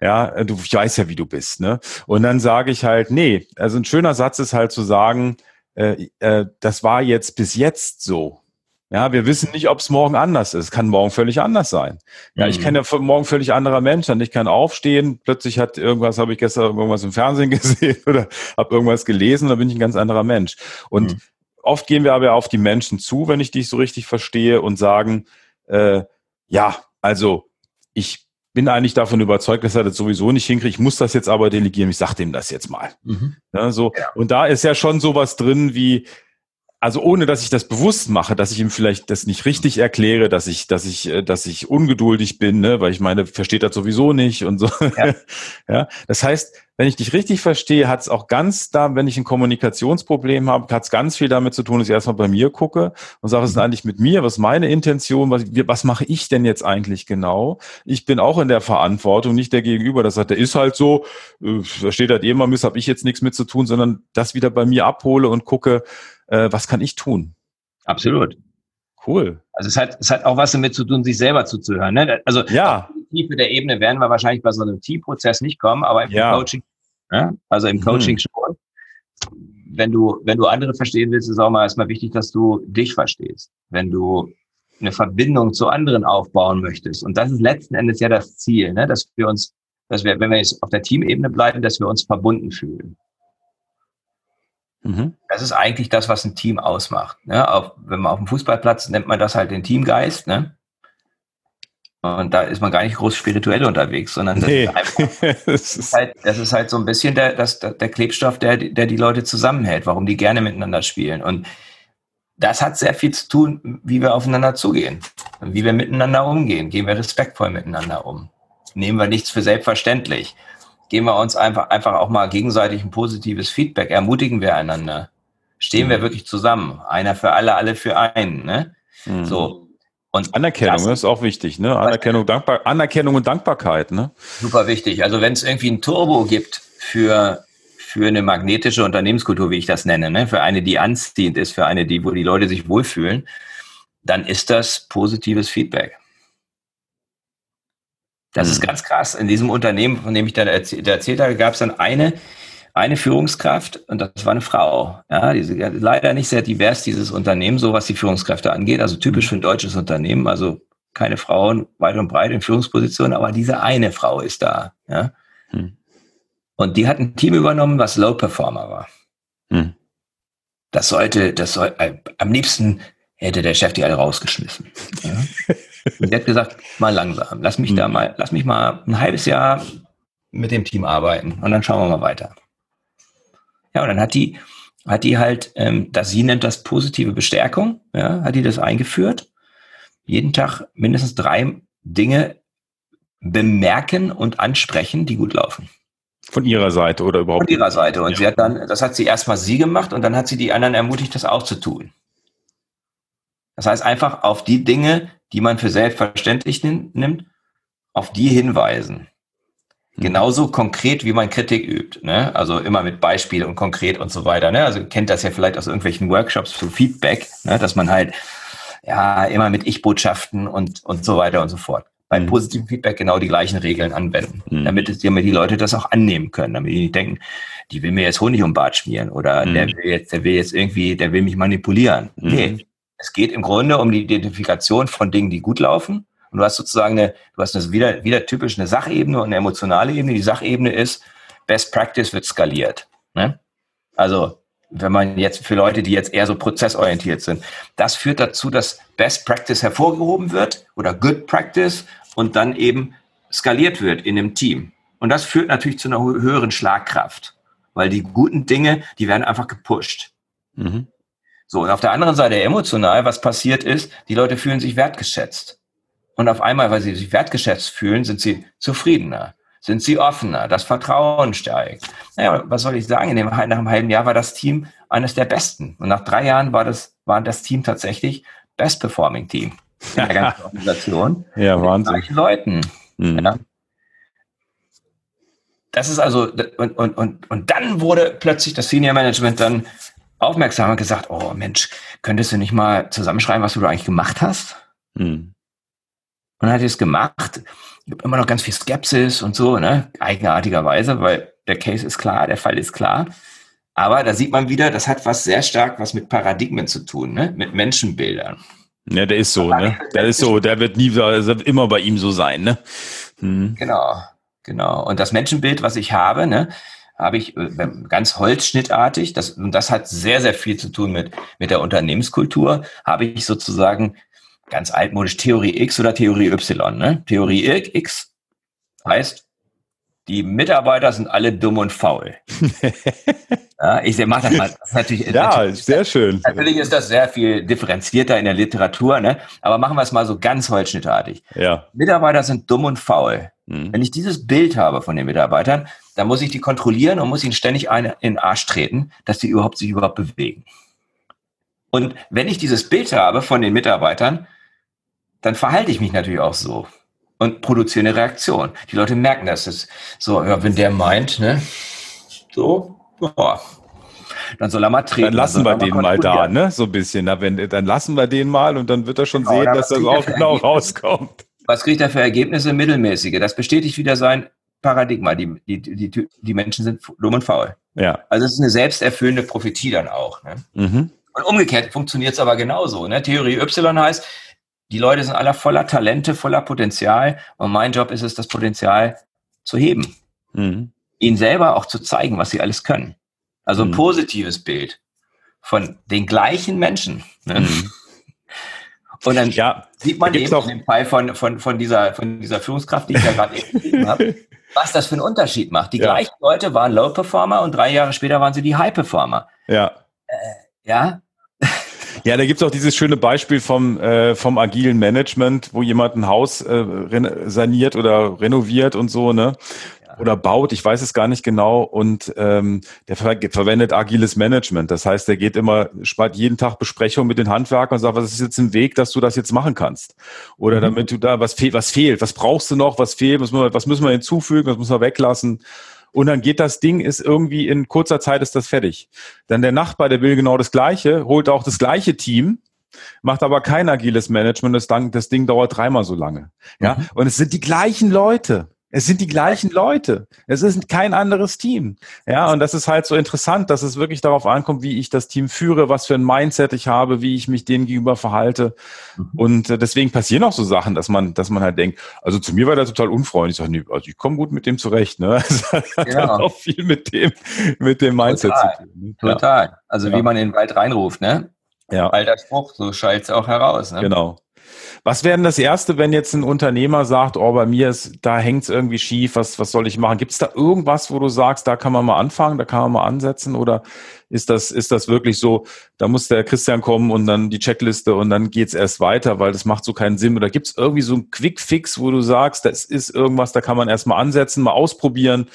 Ja, du, ich weiß ja, wie du bist. Ne? Und dann sage ich halt, nee, also ein schöner Satz ist halt zu sagen, äh, äh, das war jetzt bis jetzt so. Ja, wir wissen nicht, ob es morgen anders ist. Kann morgen völlig anders sein. Ja, mhm. ich kann ja morgen völlig anderer Mensch sein. Ich kann aufstehen, plötzlich hat irgendwas, habe ich gestern irgendwas im Fernsehen gesehen oder habe irgendwas gelesen, da bin ich ein ganz anderer Mensch. Und mhm. oft gehen wir aber auf die Menschen zu, wenn ich dich so richtig verstehe, und sagen, äh, ja, also ich bin eigentlich davon überzeugt, dass er das sowieso nicht hinkriegt. Ich muss das jetzt aber delegieren. Ich sag dem das jetzt mal. Mhm. Ja, so. Ja. Und da ist ja schon sowas drin wie, also ohne dass ich das bewusst mache, dass ich ihm vielleicht das nicht richtig erkläre, dass ich, dass ich, äh, dass ich ungeduldig bin, ne, weil ich meine, versteht das sowieso nicht und so. Ja. ja. Das heißt, wenn ich dich richtig verstehe, hat es auch ganz da, wenn ich ein Kommunikationsproblem habe, hat es ganz viel damit zu tun, dass ich erstmal bei mir gucke und sage, was ist denn eigentlich mit mir? Was ist meine Intention? Was, was mache ich denn jetzt eigentlich genau? Ich bin auch in der Verantwortung, nicht der Gegenüber, das sagt, der ist halt so, äh, da steht halt eh immer Mist, habe ich jetzt nichts mit zu tun, sondern das wieder bei mir abhole und gucke, äh, was kann ich tun? Absolut. Cool. Also es hat, es hat auch was damit zu tun, sich selber zuzuhören. Ne? Also ja. auf die Tiefe der Ebene werden wir wahrscheinlich bei so einem Teamprozess nicht kommen, aber im ja. Coaching, ne? also im Coaching mhm. schon. Wenn du, wenn du andere verstehen willst, ist auch mal erstmal wichtig, dass du dich verstehst. Wenn du eine Verbindung zu anderen aufbauen möchtest. Und das ist letzten Endes ja das Ziel, ne? dass wir uns, dass wir, wenn wir jetzt auf der Teamebene bleiben, dass wir uns verbunden fühlen. Mhm. Das ist eigentlich das, was ein Team ausmacht. Ne? Auf, wenn man auf dem Fußballplatz nennt man das halt den Teamgeist. Ne? Und da ist man gar nicht groß spirituell unterwegs, sondern das, nee. ist, einfach, das, ist halt, das ist halt so ein bisschen der, das, der Klebstoff, der, der die Leute zusammenhält, warum die gerne miteinander spielen. Und das hat sehr viel zu tun, wie wir aufeinander zugehen, wie wir miteinander umgehen. Gehen wir respektvoll miteinander um? Nehmen wir nichts für selbstverständlich? Geben wir uns einfach, einfach auch mal gegenseitig ein positives Feedback, ermutigen wir einander. Stehen mhm. wir wirklich zusammen. Einer für alle, alle für einen. Ne? Mhm. So. Und Anerkennung das, ist auch wichtig, ne? Anerkennung, Dankbar, Anerkennung und Dankbarkeit, ne? Super wichtig. Also wenn es irgendwie ein Turbo gibt für, für eine magnetische Unternehmenskultur, wie ich das nenne, ne? für eine, die anziehend ist, für eine, die, wo die Leute sich wohlfühlen, dann ist das positives Feedback. Das mhm. ist ganz krass. In diesem Unternehmen, von dem ich dann erzählt, erzählt habe, gab es dann eine, eine Führungskraft und das war eine Frau. Ja, diese, leider nicht sehr divers, dieses Unternehmen, so was die Führungskräfte angeht. Also typisch mhm. für ein deutsches Unternehmen. Also keine Frauen weit und breit in Führungspositionen, aber diese eine Frau ist da. Ja. Mhm. Und die hat ein Team übernommen, was Low Performer war. Mhm. Das sollte, das soll, äh, am liebsten hätte der Chef die alle rausgeschmissen. Ja. Und sie hat gesagt, mal langsam, lass mich da mal, lass mich mal ein halbes Jahr mit dem Team arbeiten und dann schauen wir mal weiter. Ja, und dann hat die, hat die halt, ähm, dass sie nennt das positive Bestärkung, ja, hat die das eingeführt. Jeden Tag mindestens drei Dinge bemerken und ansprechen, die gut laufen. Von ihrer Seite oder überhaupt? Von ihrer Seite. Und ja. sie hat dann, das hat sie erstmal sie gemacht und dann hat sie die anderen ermutigt, das auch zu tun. Das heißt einfach auf die Dinge, die man für selbstverständlich nimmt, auf die hinweisen. Mhm. Genauso konkret, wie man Kritik übt. Ne? Also immer mit Beispiel und konkret und so weiter. Ne? Also kennt das ja vielleicht aus irgendwelchen Workshops für Feedback, ne? dass man halt ja immer mit Ich-Botschaften und, und so weiter und so fort. Beim mhm. positiven Feedback genau die gleichen Regeln anwenden, mhm. damit, es, damit die Leute das auch annehmen können, damit die nicht denken, die will mir jetzt Honig um Bart schmieren oder mhm. der will jetzt, der will jetzt irgendwie, der will mich manipulieren. Mhm. Nee, es geht im Grunde um die Identifikation von Dingen, die gut laufen. Und du hast sozusagen eine, du hast eine wieder, wieder typisch eine Sachebene und eine emotionale Ebene. Die Sachebene ist, Best Practice wird skaliert. Ne? Also, wenn man jetzt für Leute, die jetzt eher so prozessorientiert sind, das führt dazu, dass Best Practice hervorgehoben wird oder Good Practice und dann eben skaliert wird in einem Team. Und das führt natürlich zu einer höheren Schlagkraft, weil die guten Dinge, die werden einfach gepusht. Mhm. So, und auf der anderen Seite emotional, was passiert ist, die Leute fühlen sich wertgeschätzt. Und auf einmal, weil sie sich wertgeschätzt fühlen, sind sie zufriedener, sind sie offener, das Vertrauen steigt. Naja, was soll ich sagen? In dem, nach einem halben Jahr war das Team eines der besten. Und nach drei Jahren war das, war das Team tatsächlich Best Performing Team in der ganzen Organisation. ja, Wahnsinn. Mit Leuten. Mhm. Ja. Das ist also, und, und, und, und dann wurde plötzlich das Senior Management dann aufmerksam und gesagt, oh Mensch, könntest du nicht mal zusammenschreiben, was du da eigentlich gemacht hast? Mhm. Und dann hat er es gemacht. Es gibt immer noch ganz viel Skepsis und so, ne? Eigenartigerweise, weil der Case ist klar, der Fall ist klar. Aber da sieht man wieder, das hat was sehr stark was mit Paradigmen zu tun, ne? Mit Menschenbildern. Ja, der ist so, ne? Der ist so, der wird nie, der wird immer bei ihm so sein, ne? Hm. Genau, genau. Und das Menschenbild, was ich habe, ne, habe ich äh, ganz holzschnittartig, das, und das hat sehr, sehr viel zu tun mit, mit der Unternehmenskultur, habe ich sozusagen ganz altmodisch Theorie X oder Theorie Y. Ne? Theorie X heißt, die Mitarbeiter sind alle dumm und faul. ja, ich mache das mal. Das ist natürlich, ja, natürlich, sehr schön. Natürlich ist das sehr viel differenzierter in der Literatur, ne? aber machen wir es mal so ganz holzschnittartig. Ja. Mitarbeiter sind dumm und faul. Mhm. Wenn ich dieses Bild habe von den Mitarbeitern, dann muss ich die kontrollieren und muss ihnen ständig eine in den Arsch treten, dass die überhaupt sich überhaupt bewegen. Und wenn ich dieses Bild habe von den Mitarbeitern, dann verhalte ich mich natürlich auch so und produziere eine Reaktion. Die Leute merken das. Ist so, ja, wenn der meint, ne, so, boah, dann soll er mal treten. Dann lassen wir den mal da, ne, so ein bisschen. Na, wenn, dann lassen wir den mal und dann wird er schon genau, sehen, dass das auch genau rauskommt. Was kriegt er für Ergebnisse? Mittelmäßige. Das bestätigt wieder sein Paradigma. Die, die, die, die Menschen sind dumm und faul. Ja. Also es ist eine selbsterfüllende Prophetie dann auch. Ne? Mhm. Und umgekehrt funktioniert es aber genauso. Ne? Theorie Y heißt, die Leute sind alle voller Talente, voller Potenzial und mein Job ist es, das Potenzial zu heben. Mhm. Ihnen selber auch zu zeigen, was sie alles können. Also ein mhm. positives Bild von den gleichen Menschen. Ne? Mhm. Und dann ja, sieht man eben in dem Fall von, von, von, dieser, von dieser Führungskraft, die ich ja gerade eben habe, was das für einen Unterschied macht. Die ja. gleichen Leute waren Low Performer und drei Jahre später waren sie die High Performer. Ja. Äh, ja, ja, da gibt's auch dieses schöne Beispiel vom, äh, vom agilen Management, wo jemand ein Haus äh, saniert oder renoviert und so, ne? Oder baut, ich weiß es gar nicht genau. Und ähm, der ver verwendet agiles Management. Das heißt, der geht immer, spart jeden Tag Besprechungen mit den Handwerkern und sagt, was ist jetzt ein Weg, dass du das jetzt machen kannst? Oder mhm. damit du da, was, fe was fehlt, was brauchst du noch, was fehlt, was, was müssen wir hinzufügen, was müssen wir weglassen? und dann geht das Ding, ist irgendwie in kurzer Zeit ist das fertig. Dann der Nachbar, der will genau das Gleiche, holt auch das gleiche Team, macht aber kein agiles Management, das, das Ding dauert dreimal so lange. Ja, mhm. und es sind die gleichen Leute. Es sind die gleichen Leute. Es ist kein anderes Team. Ja, und das ist halt so interessant, dass es wirklich darauf ankommt, wie ich das Team führe, was für ein Mindset ich habe, wie ich mich denen gegenüber verhalte. Mhm. Und äh, deswegen passieren auch so Sachen, dass man, dass man halt denkt, also zu mir war der total unfreundlich. Ich sage, nee, also ich komme gut mit dem zurecht. Ne? Das hat ja. auch viel mit dem, mit dem Mindset total. zu tun. Ne? Total. Also ja. wie man in den Wald reinruft, ne? Ja. Alter Spruch, so schallt es auch heraus. Ne? Genau. Was wäre denn das Erste, wenn jetzt ein Unternehmer sagt, oh, bei mir ist, da hängt es irgendwie schief, was, was soll ich machen? Gibt es da irgendwas, wo du sagst, da kann man mal anfangen, da kann man mal ansetzen? Oder ist das, ist das wirklich so, da muss der Christian kommen und dann die Checkliste und dann geht's erst weiter, weil das macht so keinen Sinn? Oder gibt es irgendwie so einen Quick-Fix, wo du sagst, das ist irgendwas, da kann man erst mal ansetzen, mal ausprobieren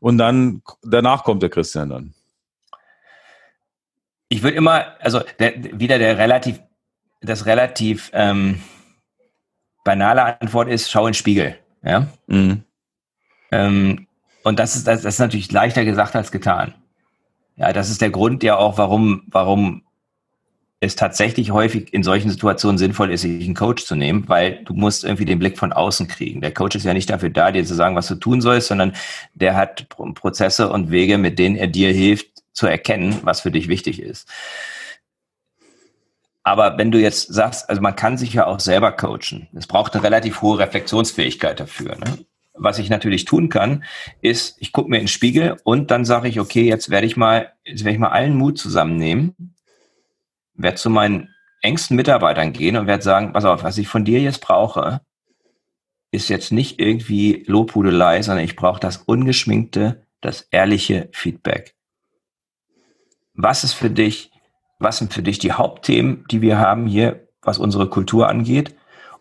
und dann danach kommt der Christian dann? Ich würde immer, also der, wieder der relativ, das relativ ähm, banale Antwort ist, schau in den Spiegel. Ja? Mhm. Ähm, und das ist, das, das ist natürlich leichter gesagt als getan. Ja, das ist der Grund ja auch, warum, warum es tatsächlich häufig in solchen Situationen sinnvoll ist, sich einen Coach zu nehmen, weil du musst irgendwie den Blick von außen kriegen. Der Coach ist ja nicht dafür da, dir zu sagen, was du tun sollst, sondern der hat Prozesse und Wege, mit denen er dir hilft, zu erkennen, was für dich wichtig ist. Aber wenn du jetzt sagst, also man kann sich ja auch selber coachen. Es braucht eine relativ hohe Reflexionsfähigkeit dafür. Ne? Was ich natürlich tun kann, ist, ich gucke mir in den Spiegel und dann sage ich, okay, jetzt werde ich mal, jetzt werde ich mal allen Mut zusammennehmen, werde zu meinen engsten Mitarbeitern gehen und werde sagen, pass auf, was ich von dir jetzt brauche, ist jetzt nicht irgendwie Lobhudelei, sondern ich brauche das ungeschminkte, das ehrliche Feedback. Was ist für dich was sind für dich die Hauptthemen, die wir haben hier, was unsere Kultur angeht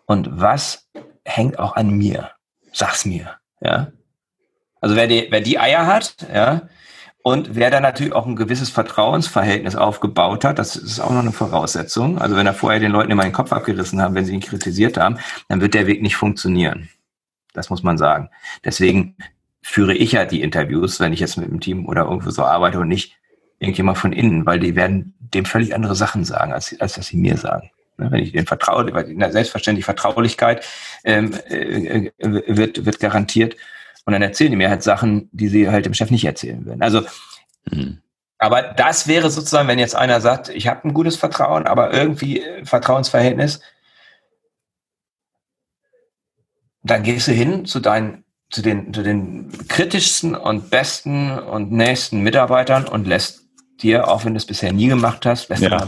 und was hängt auch an mir? Sag's mir, ja. Also wer die, wer die Eier hat, ja, und wer dann natürlich auch ein gewisses Vertrauensverhältnis aufgebaut hat, das ist auch noch eine Voraussetzung. Also wenn er vorher den Leuten immer den Kopf abgerissen haben, wenn sie ihn kritisiert haben, dann wird der Weg nicht funktionieren. Das muss man sagen. Deswegen führe ich ja die Interviews, wenn ich jetzt mit dem Team oder irgendwo so arbeite und nicht irgendjemand von innen, weil die werden dem völlig andere Sachen sagen, als, als dass sie mir sagen. Ne, wenn ich den vertraue, weil selbstverständlich Vertraulichkeit ähm, äh, wird, wird garantiert. Und dann erzählen die mir halt Sachen, die sie halt dem Chef nicht erzählen würden. Also, mhm. aber das wäre sozusagen, wenn jetzt einer sagt, ich habe ein gutes Vertrauen, aber irgendwie äh, Vertrauensverhältnis, dann gehst du hin zu deinen zu den, zu den kritischsten und besten und nächsten Mitarbeitern und lässt dir, auch wenn du es bisher nie gemacht hast, lässt ja.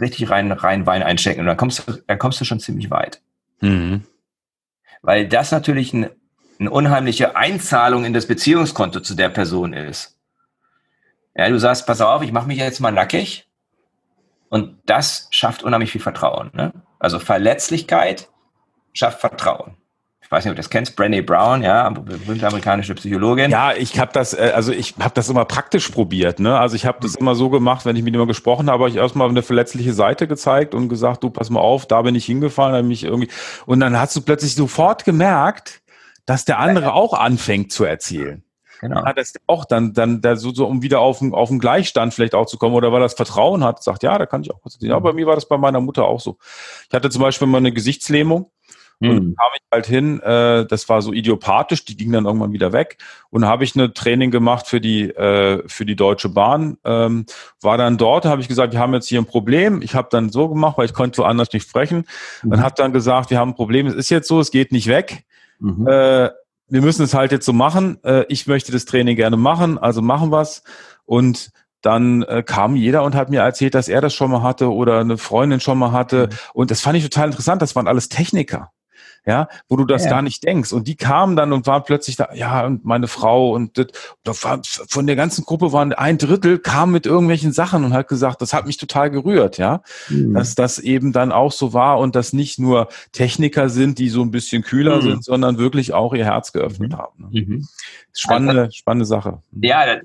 richtig rein, rein Wein einstecken und dann kommst du, dann kommst du schon ziemlich weit. Mhm. Weil das natürlich ein, eine unheimliche Einzahlung in das Beziehungskonto zu der Person ist. Ja, du sagst, pass auf, ich mache mich jetzt mal nackig und das schafft unheimlich viel Vertrauen. Ne? Also Verletzlichkeit schafft Vertrauen weiß nicht, ob du das kennst, Brené Brown, ja, berühmte amerikanische Psychologin. Ja, ich habe das, äh, also ich habe das immer praktisch probiert, ne? Also ich habe das immer so gemacht, wenn ich mit jemandem gesprochen habe, habe ich erstmal eine verletzliche Seite gezeigt und gesagt, du pass mal auf, da bin ich hingefallen, habe mich irgendwie und dann hast du plötzlich sofort gemerkt, dass der andere auch anfängt zu erzählen. Genau. Ja, das auch dann, dann, da so, so, um wieder auf, auf einen Gleichstand vielleicht auch zu kommen oder weil er das Vertrauen hat, sagt, ja, da kann ich auch was erzählen. Ja, bei mir war das bei meiner Mutter auch so. Ich hatte zum Beispiel mal eine Gesichtslähmung und dann hm. kam ich halt hin, äh, das war so idiopathisch, die ging dann irgendwann wieder weg. Und habe ich eine Training gemacht für die, äh, für die Deutsche Bahn. Ähm, war dann dort, habe ich gesagt, wir haben jetzt hier ein Problem. Ich habe dann so gemacht, weil ich konnte so anders nicht sprechen. Mhm. Dann hat dann gesagt, wir haben ein Problem, es ist jetzt so, es geht nicht weg. Mhm. Äh, wir müssen es halt jetzt so machen. Äh, ich möchte das Training gerne machen, also machen wir's. Und dann äh, kam jeder und hat mir erzählt, dass er das schon mal hatte oder eine Freundin schon mal hatte. Mhm. Und das fand ich total interessant. Das waren alles Techniker ja, wo du das ja. gar nicht denkst. Und die kamen dann und waren plötzlich da, ja, und meine Frau und das, das von der ganzen Gruppe waren ein Drittel kam mit irgendwelchen Sachen und hat gesagt, das hat mich total gerührt, ja, mhm. dass das eben dann auch so war und dass nicht nur Techniker sind, die so ein bisschen kühler mhm. sind, sondern wirklich auch ihr Herz geöffnet mhm. haben. Ne? Mhm. Spannende, also, spannende Sache. Mhm. Ja,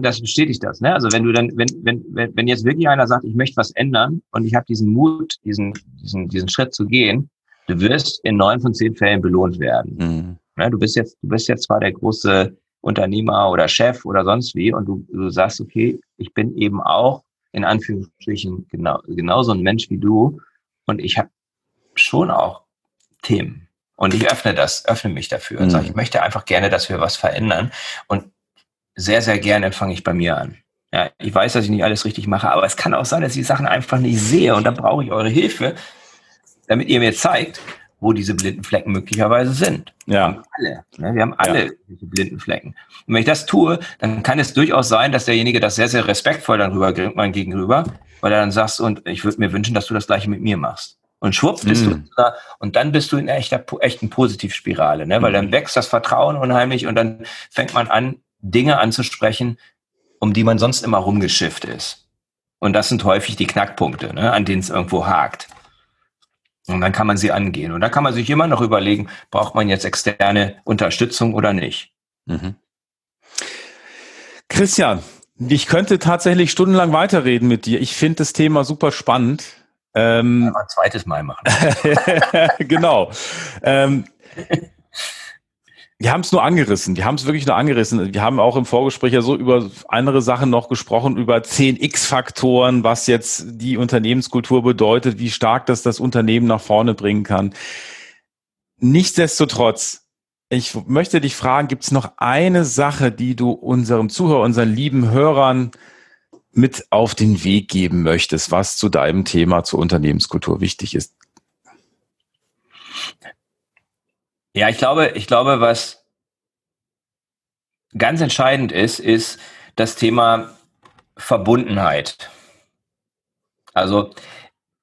das bestätigt das. Ne? Also wenn du dann, wenn, wenn, wenn jetzt wirklich einer sagt, ich möchte was ändern und ich habe diesen Mut, diesen, diesen, diesen Schritt zu gehen, du wirst in neun von zehn Fällen belohnt werden. Mhm. Ja, du bist jetzt, du bist jetzt zwar der große Unternehmer oder Chef oder sonst wie und du, du sagst, okay, ich bin eben auch in Anführungsstrichen genau, genauso ein Mensch wie du und ich habe schon auch Themen und ich öffne das, öffne mich dafür und mhm. sage, ich möchte einfach gerne, dass wir was verändern und sehr, sehr gerne fange ich bei mir an. Ja, ich weiß, dass ich nicht alles richtig mache, aber es kann auch sein, dass ich die Sachen einfach nicht sehe und da brauche ich eure Hilfe, damit ihr mir zeigt, wo diese blinden Flecken möglicherweise sind. Ja. Wir haben alle, ne? wir haben alle ja. diese blinden Flecken. Und wenn ich das tue, dann kann es durchaus sein, dass derjenige das sehr, sehr respektvoll dann rüberbringt, mein Gegenüber, weil er dann sagst, und ich würde mir wünschen, dass du das gleiche mit mir machst. Und schwupp bist mm. du da, und dann bist du in echter, echten Positivspirale, ne? weil dann mm. wächst das Vertrauen unheimlich und dann fängt man an, Dinge anzusprechen, um die man sonst immer rumgeschifft ist. Und das sind häufig die Knackpunkte, ne? an denen es irgendwo hakt. Und dann kann man sie angehen. Und da kann man sich immer noch überlegen, braucht man jetzt externe Unterstützung oder nicht. Mhm. Christian, ich könnte tatsächlich stundenlang weiterreden mit dir. Ich finde das Thema super spannend. Ähm, ein zweites Mal machen. genau. Ähm, wir haben es nur angerissen. Wir haben es wirklich nur angerissen. Wir haben auch im Vorgespräch ja so über andere Sachen noch gesprochen, über 10 X-Faktoren, was jetzt die Unternehmenskultur bedeutet, wie stark das das Unternehmen nach vorne bringen kann. Nichtsdestotrotz, ich möchte dich fragen, gibt es noch eine Sache, die du unserem Zuhörer, unseren lieben Hörern mit auf den Weg geben möchtest, was zu deinem Thema zur Unternehmenskultur wichtig ist? Ja, ich glaube, ich glaube, was ganz entscheidend ist, ist das Thema Verbundenheit. Also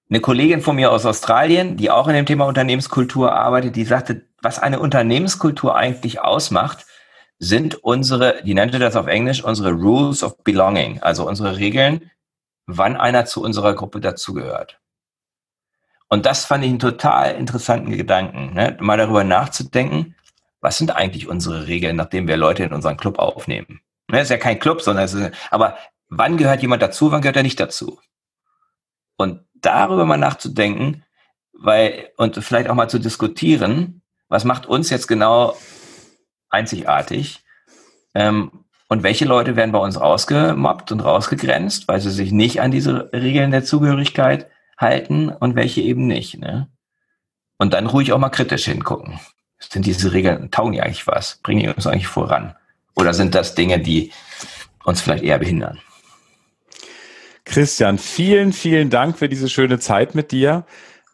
eine Kollegin von mir aus Australien, die auch in dem Thema Unternehmenskultur arbeitet, die sagte, was eine Unternehmenskultur eigentlich ausmacht, sind unsere, die nannte das auf Englisch, unsere Rules of Belonging, also unsere Regeln wann einer zu unserer Gruppe dazugehört. Und das fand ich einen total interessanten Gedanken, ne? mal darüber nachzudenken, was sind eigentlich unsere Regeln, nachdem wir Leute in unseren Club aufnehmen. Ne? Ist ja kein Club, sondern es ist, aber wann gehört jemand dazu, wann gehört er nicht dazu? Und darüber mal nachzudenken, weil, und vielleicht auch mal zu diskutieren, was macht uns jetzt genau einzigartig? Ähm, und welche Leute werden bei uns rausgemobbt und rausgegrenzt, weil sie sich nicht an diese Regeln der Zugehörigkeit halten und welche eben nicht. Ne? Und dann ruhig auch mal kritisch hingucken. Sind diese Regeln, taugen die eigentlich was? Bringen die uns eigentlich voran? Oder sind das Dinge, die uns vielleicht eher behindern? Christian, vielen, vielen Dank für diese schöne Zeit mit dir.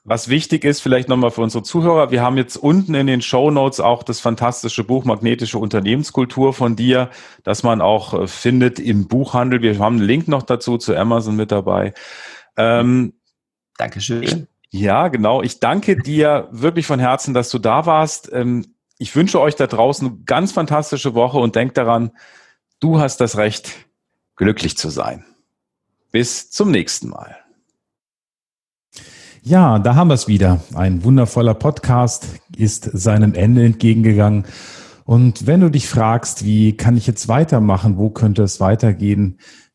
Was wichtig ist, vielleicht nochmal für unsere Zuhörer, wir haben jetzt unten in den Show Notes auch das fantastische Buch Magnetische Unternehmenskultur von dir, das man auch äh, findet im Buchhandel. Wir haben einen Link noch dazu zu Amazon mit dabei. Ähm, Dankeschön. Ja, genau. Ich danke dir wirklich von Herzen, dass du da warst. Ähm, ich wünsche euch da draußen eine ganz fantastische Woche und denkt daran, du hast das Recht, glücklich zu sein. Bis zum nächsten Mal. Ja, da haben wir es wieder. Ein wundervoller Podcast ist seinem Ende entgegengegangen. Und wenn du dich fragst, wie kann ich jetzt weitermachen, wo könnte es weitergehen,